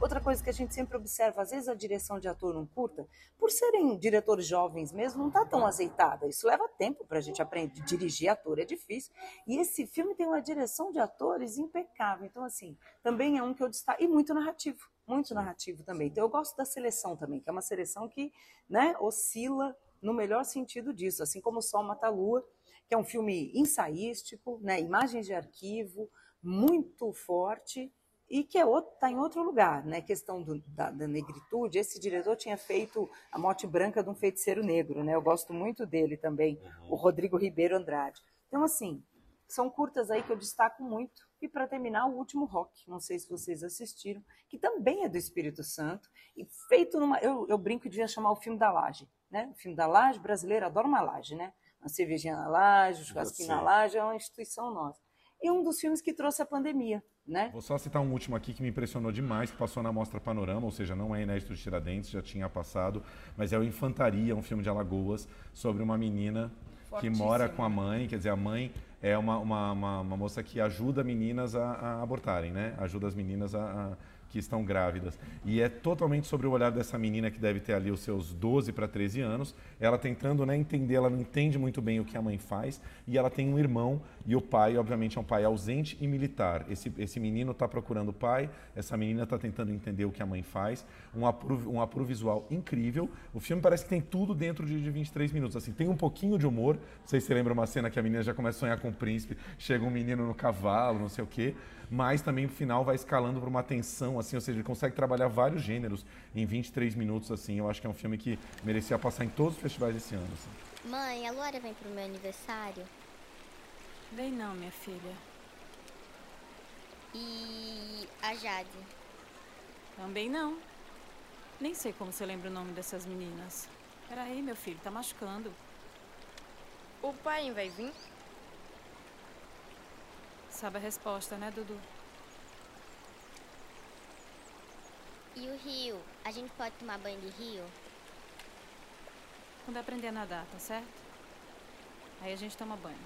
Speaker 2: Outra coisa que a gente sempre observa, às vezes a direção de ator não curta, por serem diretores jovens mesmo, não está tão azeitada. Isso leva tempo para a gente aprender. Dirigir ator é difícil. E esse filme tem uma direção de atores impecável. Então, assim, também é um que eu destaco. E muito narrativo muito narrativo também. Então eu gosto da seleção também, que é uma seleção que né, oscila no melhor sentido disso, assim como Sol Mata Lua, que é um filme ensaístico, né, imagens de arquivo, muito forte e que é está em outro lugar, né? Questão do, da, da, negritude. Esse diretor tinha feito A Morte Branca de um Feiticeiro Negro, né? Eu gosto muito dele também, uhum. o Rodrigo Ribeiro Andrade. Então, assim, são curtas aí que eu destaco muito. E para terminar, o último rock, não sei se vocês assistiram, que também é do Espírito Santo, e feito numa. Eu, eu brinco de chamar o filme da laje, né? O filme da laje brasileiro adora uma laje, né? Uma cervejinha na laje, um churrasquinho na laje, é uma instituição nossa. E um dos filmes que trouxe a pandemia, né?
Speaker 1: Vou só citar um último aqui que me impressionou demais, que passou na Mostra Panorama, ou seja, não é inédito de Tiradentes, já tinha passado, mas é o Infantaria, um filme de Alagoas, sobre uma menina que mora com a mãe, quer dizer, a mãe é uma, uma, uma, uma moça que ajuda meninas a, a, abortarem, né? Ajuda as meninas a, a que estão grávidas. E é totalmente sobre o olhar dessa menina que deve ter ali os seus 12 para 13 anos, ela tentando né, entender, ela não entende muito bem o que a mãe faz, e ela tem um irmão, e o pai, obviamente, é um pai ausente e militar. Esse, esse menino está procurando o pai, essa menina está tentando entender o que a mãe faz, um apuro, um apuro visual incrível. O filme parece que tem tudo dentro de, de 23 minutos. Assim, tem um pouquinho de humor, não sei se você lembra uma cena que a menina já começa a sonhar com o príncipe, chega um menino no cavalo, não sei o quê mas também no final vai escalando para uma tensão, assim, ou seja, ele consegue trabalhar vários gêneros em 23 minutos, assim. Eu acho que é um filme que merecia passar em todos os festivais esse ano. Assim.
Speaker 28: Mãe, a Laura vem pro meu aniversário?
Speaker 29: Vem não, minha filha.
Speaker 28: E a Jade?
Speaker 29: Também não. Nem sei como você lembra o nome dessas meninas. Peraí, meu filho, tá machucando.
Speaker 28: O pai vai vir?
Speaker 29: Sabe a resposta, né, Dudu?
Speaker 28: E o rio? A gente pode tomar banho de rio?
Speaker 29: Quando aprender a nadar, tá certo? Aí a gente toma banho.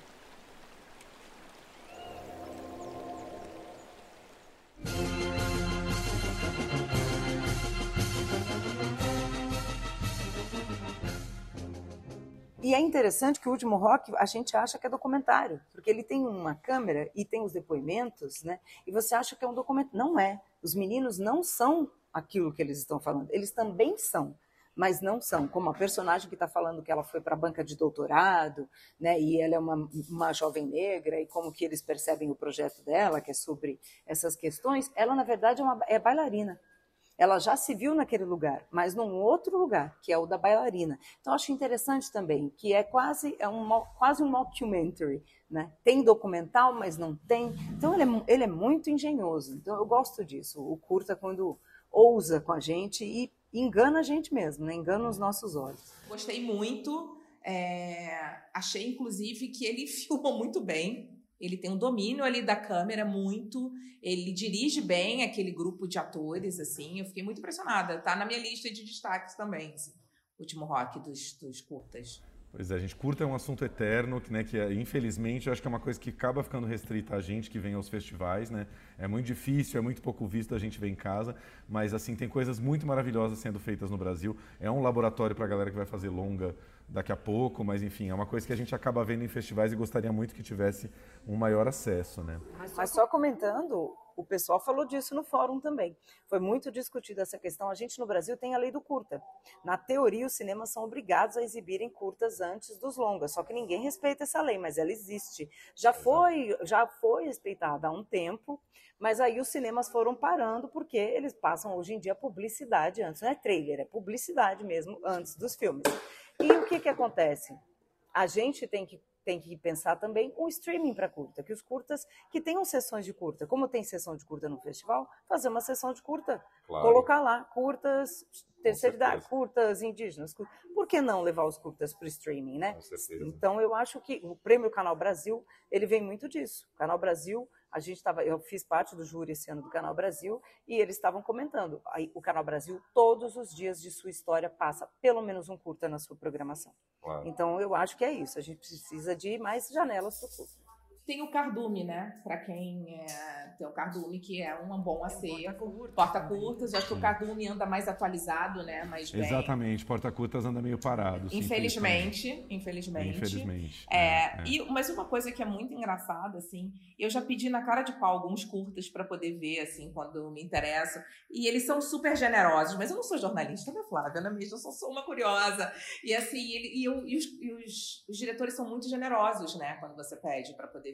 Speaker 2: E é interessante que o último rock a gente acha que é documentário, porque ele tem uma câmera e tem os depoimentos, né? E você acha que é um documentário. Não é. Os meninos não são aquilo que eles estão falando. Eles também são. mas não são. Como a personagem que está falando que ela foi para a banca de doutorado, né, e ela é uma, uma jovem negra, e como que eles percebem o projeto dela, que é sobre essas questões, ela, na verdade, é, uma, é bailarina. Ela já se viu naquele lugar, mas num outro lugar, que é o da bailarina. Então, acho interessante também, que é quase, é um, quase um mockumentary, né? Tem documental, mas não tem. Então, ele é, ele é muito engenhoso. Então, eu gosto disso. O curta, quando ousa com a gente e engana a gente mesmo, né? engana os nossos olhos.
Speaker 13: Gostei muito. É... Achei, inclusive, que ele filmou muito bem. Ele tem um domínio ali da câmera muito. Ele dirige bem aquele grupo de atores, assim. Eu fiquei muito impressionada. Tá na minha lista de destaques também, assim, último rock dos, dos curtas.
Speaker 1: Pois é, gente curta é um assunto eterno, que, né, que é, infelizmente eu acho que é uma coisa que acaba ficando restrita a gente que vem aos festivais, né? É muito difícil, é muito pouco visto a gente ver em casa, mas assim tem coisas muito maravilhosas sendo feitas no Brasil. É um laboratório para a galera que vai fazer longa daqui a pouco, mas enfim, é uma coisa que a gente acaba vendo em festivais e gostaria muito que tivesse um maior acesso, né?
Speaker 2: Mas só comentando, o pessoal falou disso no fórum também. Foi muito discutida essa questão. A gente no Brasil tem a lei do curta. Na teoria, os cinemas são obrigados a exibirem curtas antes dos longas, só que ninguém respeita essa lei, mas ela existe. Já foi, já foi respeitada há um tempo, mas aí os cinemas foram parando porque eles passam hoje em dia publicidade antes, não é trailer, é publicidade mesmo antes dos filmes. E o que que acontece? A gente tem que tem que pensar também o streaming para curta, que os curtas que tenham sessões de curta, como tem sessão de curta no festival, fazer uma sessão de curta, claro. colocar lá curtas terceira idade, curtas indígenas, por que não levar os curtas para o streaming, né? Então eu acho que o Prêmio Canal Brasil ele vem muito disso. O Canal Brasil a gente estava, eu fiz parte do júri esse ano do Canal Brasil e eles estavam comentando. Aí, o Canal Brasil todos os dias de sua história passa pelo menos um curta na sua programação. Claro. Então eu acho que é isso. A gente precisa de mais janelas para o curta.
Speaker 13: Tem o cardume, né? Para quem é, tem o cardume, que é um bom acervo. Porta-curtas. Porta acho que o cardume anda mais atualizado, né? Mais bem.
Speaker 1: Exatamente. Porta-curtas anda meio parado.
Speaker 13: Infelizmente. Infelizmente.
Speaker 1: Infelizmente.
Speaker 13: É, é, é. E, mas uma coisa que é muito engraçada, assim, eu já pedi na cara de pau alguns curtas para poder ver, assim, quando me interessa. E eles são super generosos. Mas eu não sou jornalista, né, Flávia? Não é mesmo? Eu só sou uma curiosa. E assim, ele, e, eu, e, os, e os, os diretores são muito generosos, né? Quando você pede para poder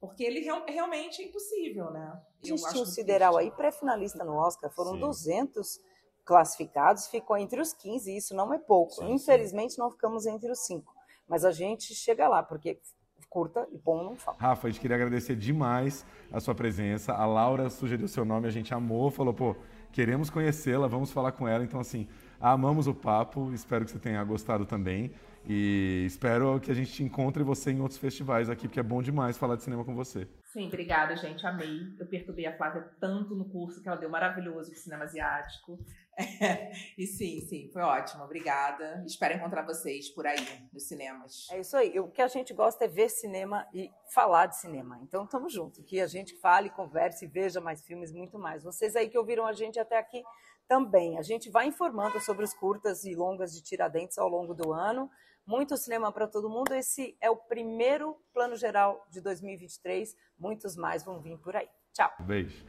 Speaker 13: Porque ele real, realmente é impossível, né?
Speaker 2: Tinha o Sideral aí, pré-finalista no Oscar, foram Sim. 200 classificados, ficou entre os 15, isso não é pouco. Sim, Infelizmente, sim. não ficamos entre os cinco. Mas a gente chega lá, porque curta e bom não falta.
Speaker 1: Rafa, a gente queria agradecer demais a sua presença. A Laura sugeriu seu nome, a gente amou, falou, pô, queremos conhecê-la, vamos falar com ela. Então, assim, amamos o papo, espero que você tenha gostado também. E espero que a gente encontre você em outros festivais aqui, porque é bom demais falar de cinema com você.
Speaker 13: Sim, obrigada, gente. Amei. Eu perturbei a Flávia tanto no curso que ela deu maravilhoso de cinema asiático. É, e sim, sim, foi ótimo. Obrigada. Espero encontrar vocês por aí, nos cinemas.
Speaker 2: É isso aí. O que a gente gosta é ver cinema e falar de cinema. Então, estamos juntos. Que a gente fale, converse, veja mais filmes, muito mais. Vocês aí que ouviram a gente até aqui também. A gente vai informando sobre os curtas e longas de Tiradentes ao longo do ano muito cinema para todo mundo. Esse é o primeiro plano geral de 2023. Muitos mais vão vir por aí. Tchau.
Speaker 1: Beijo.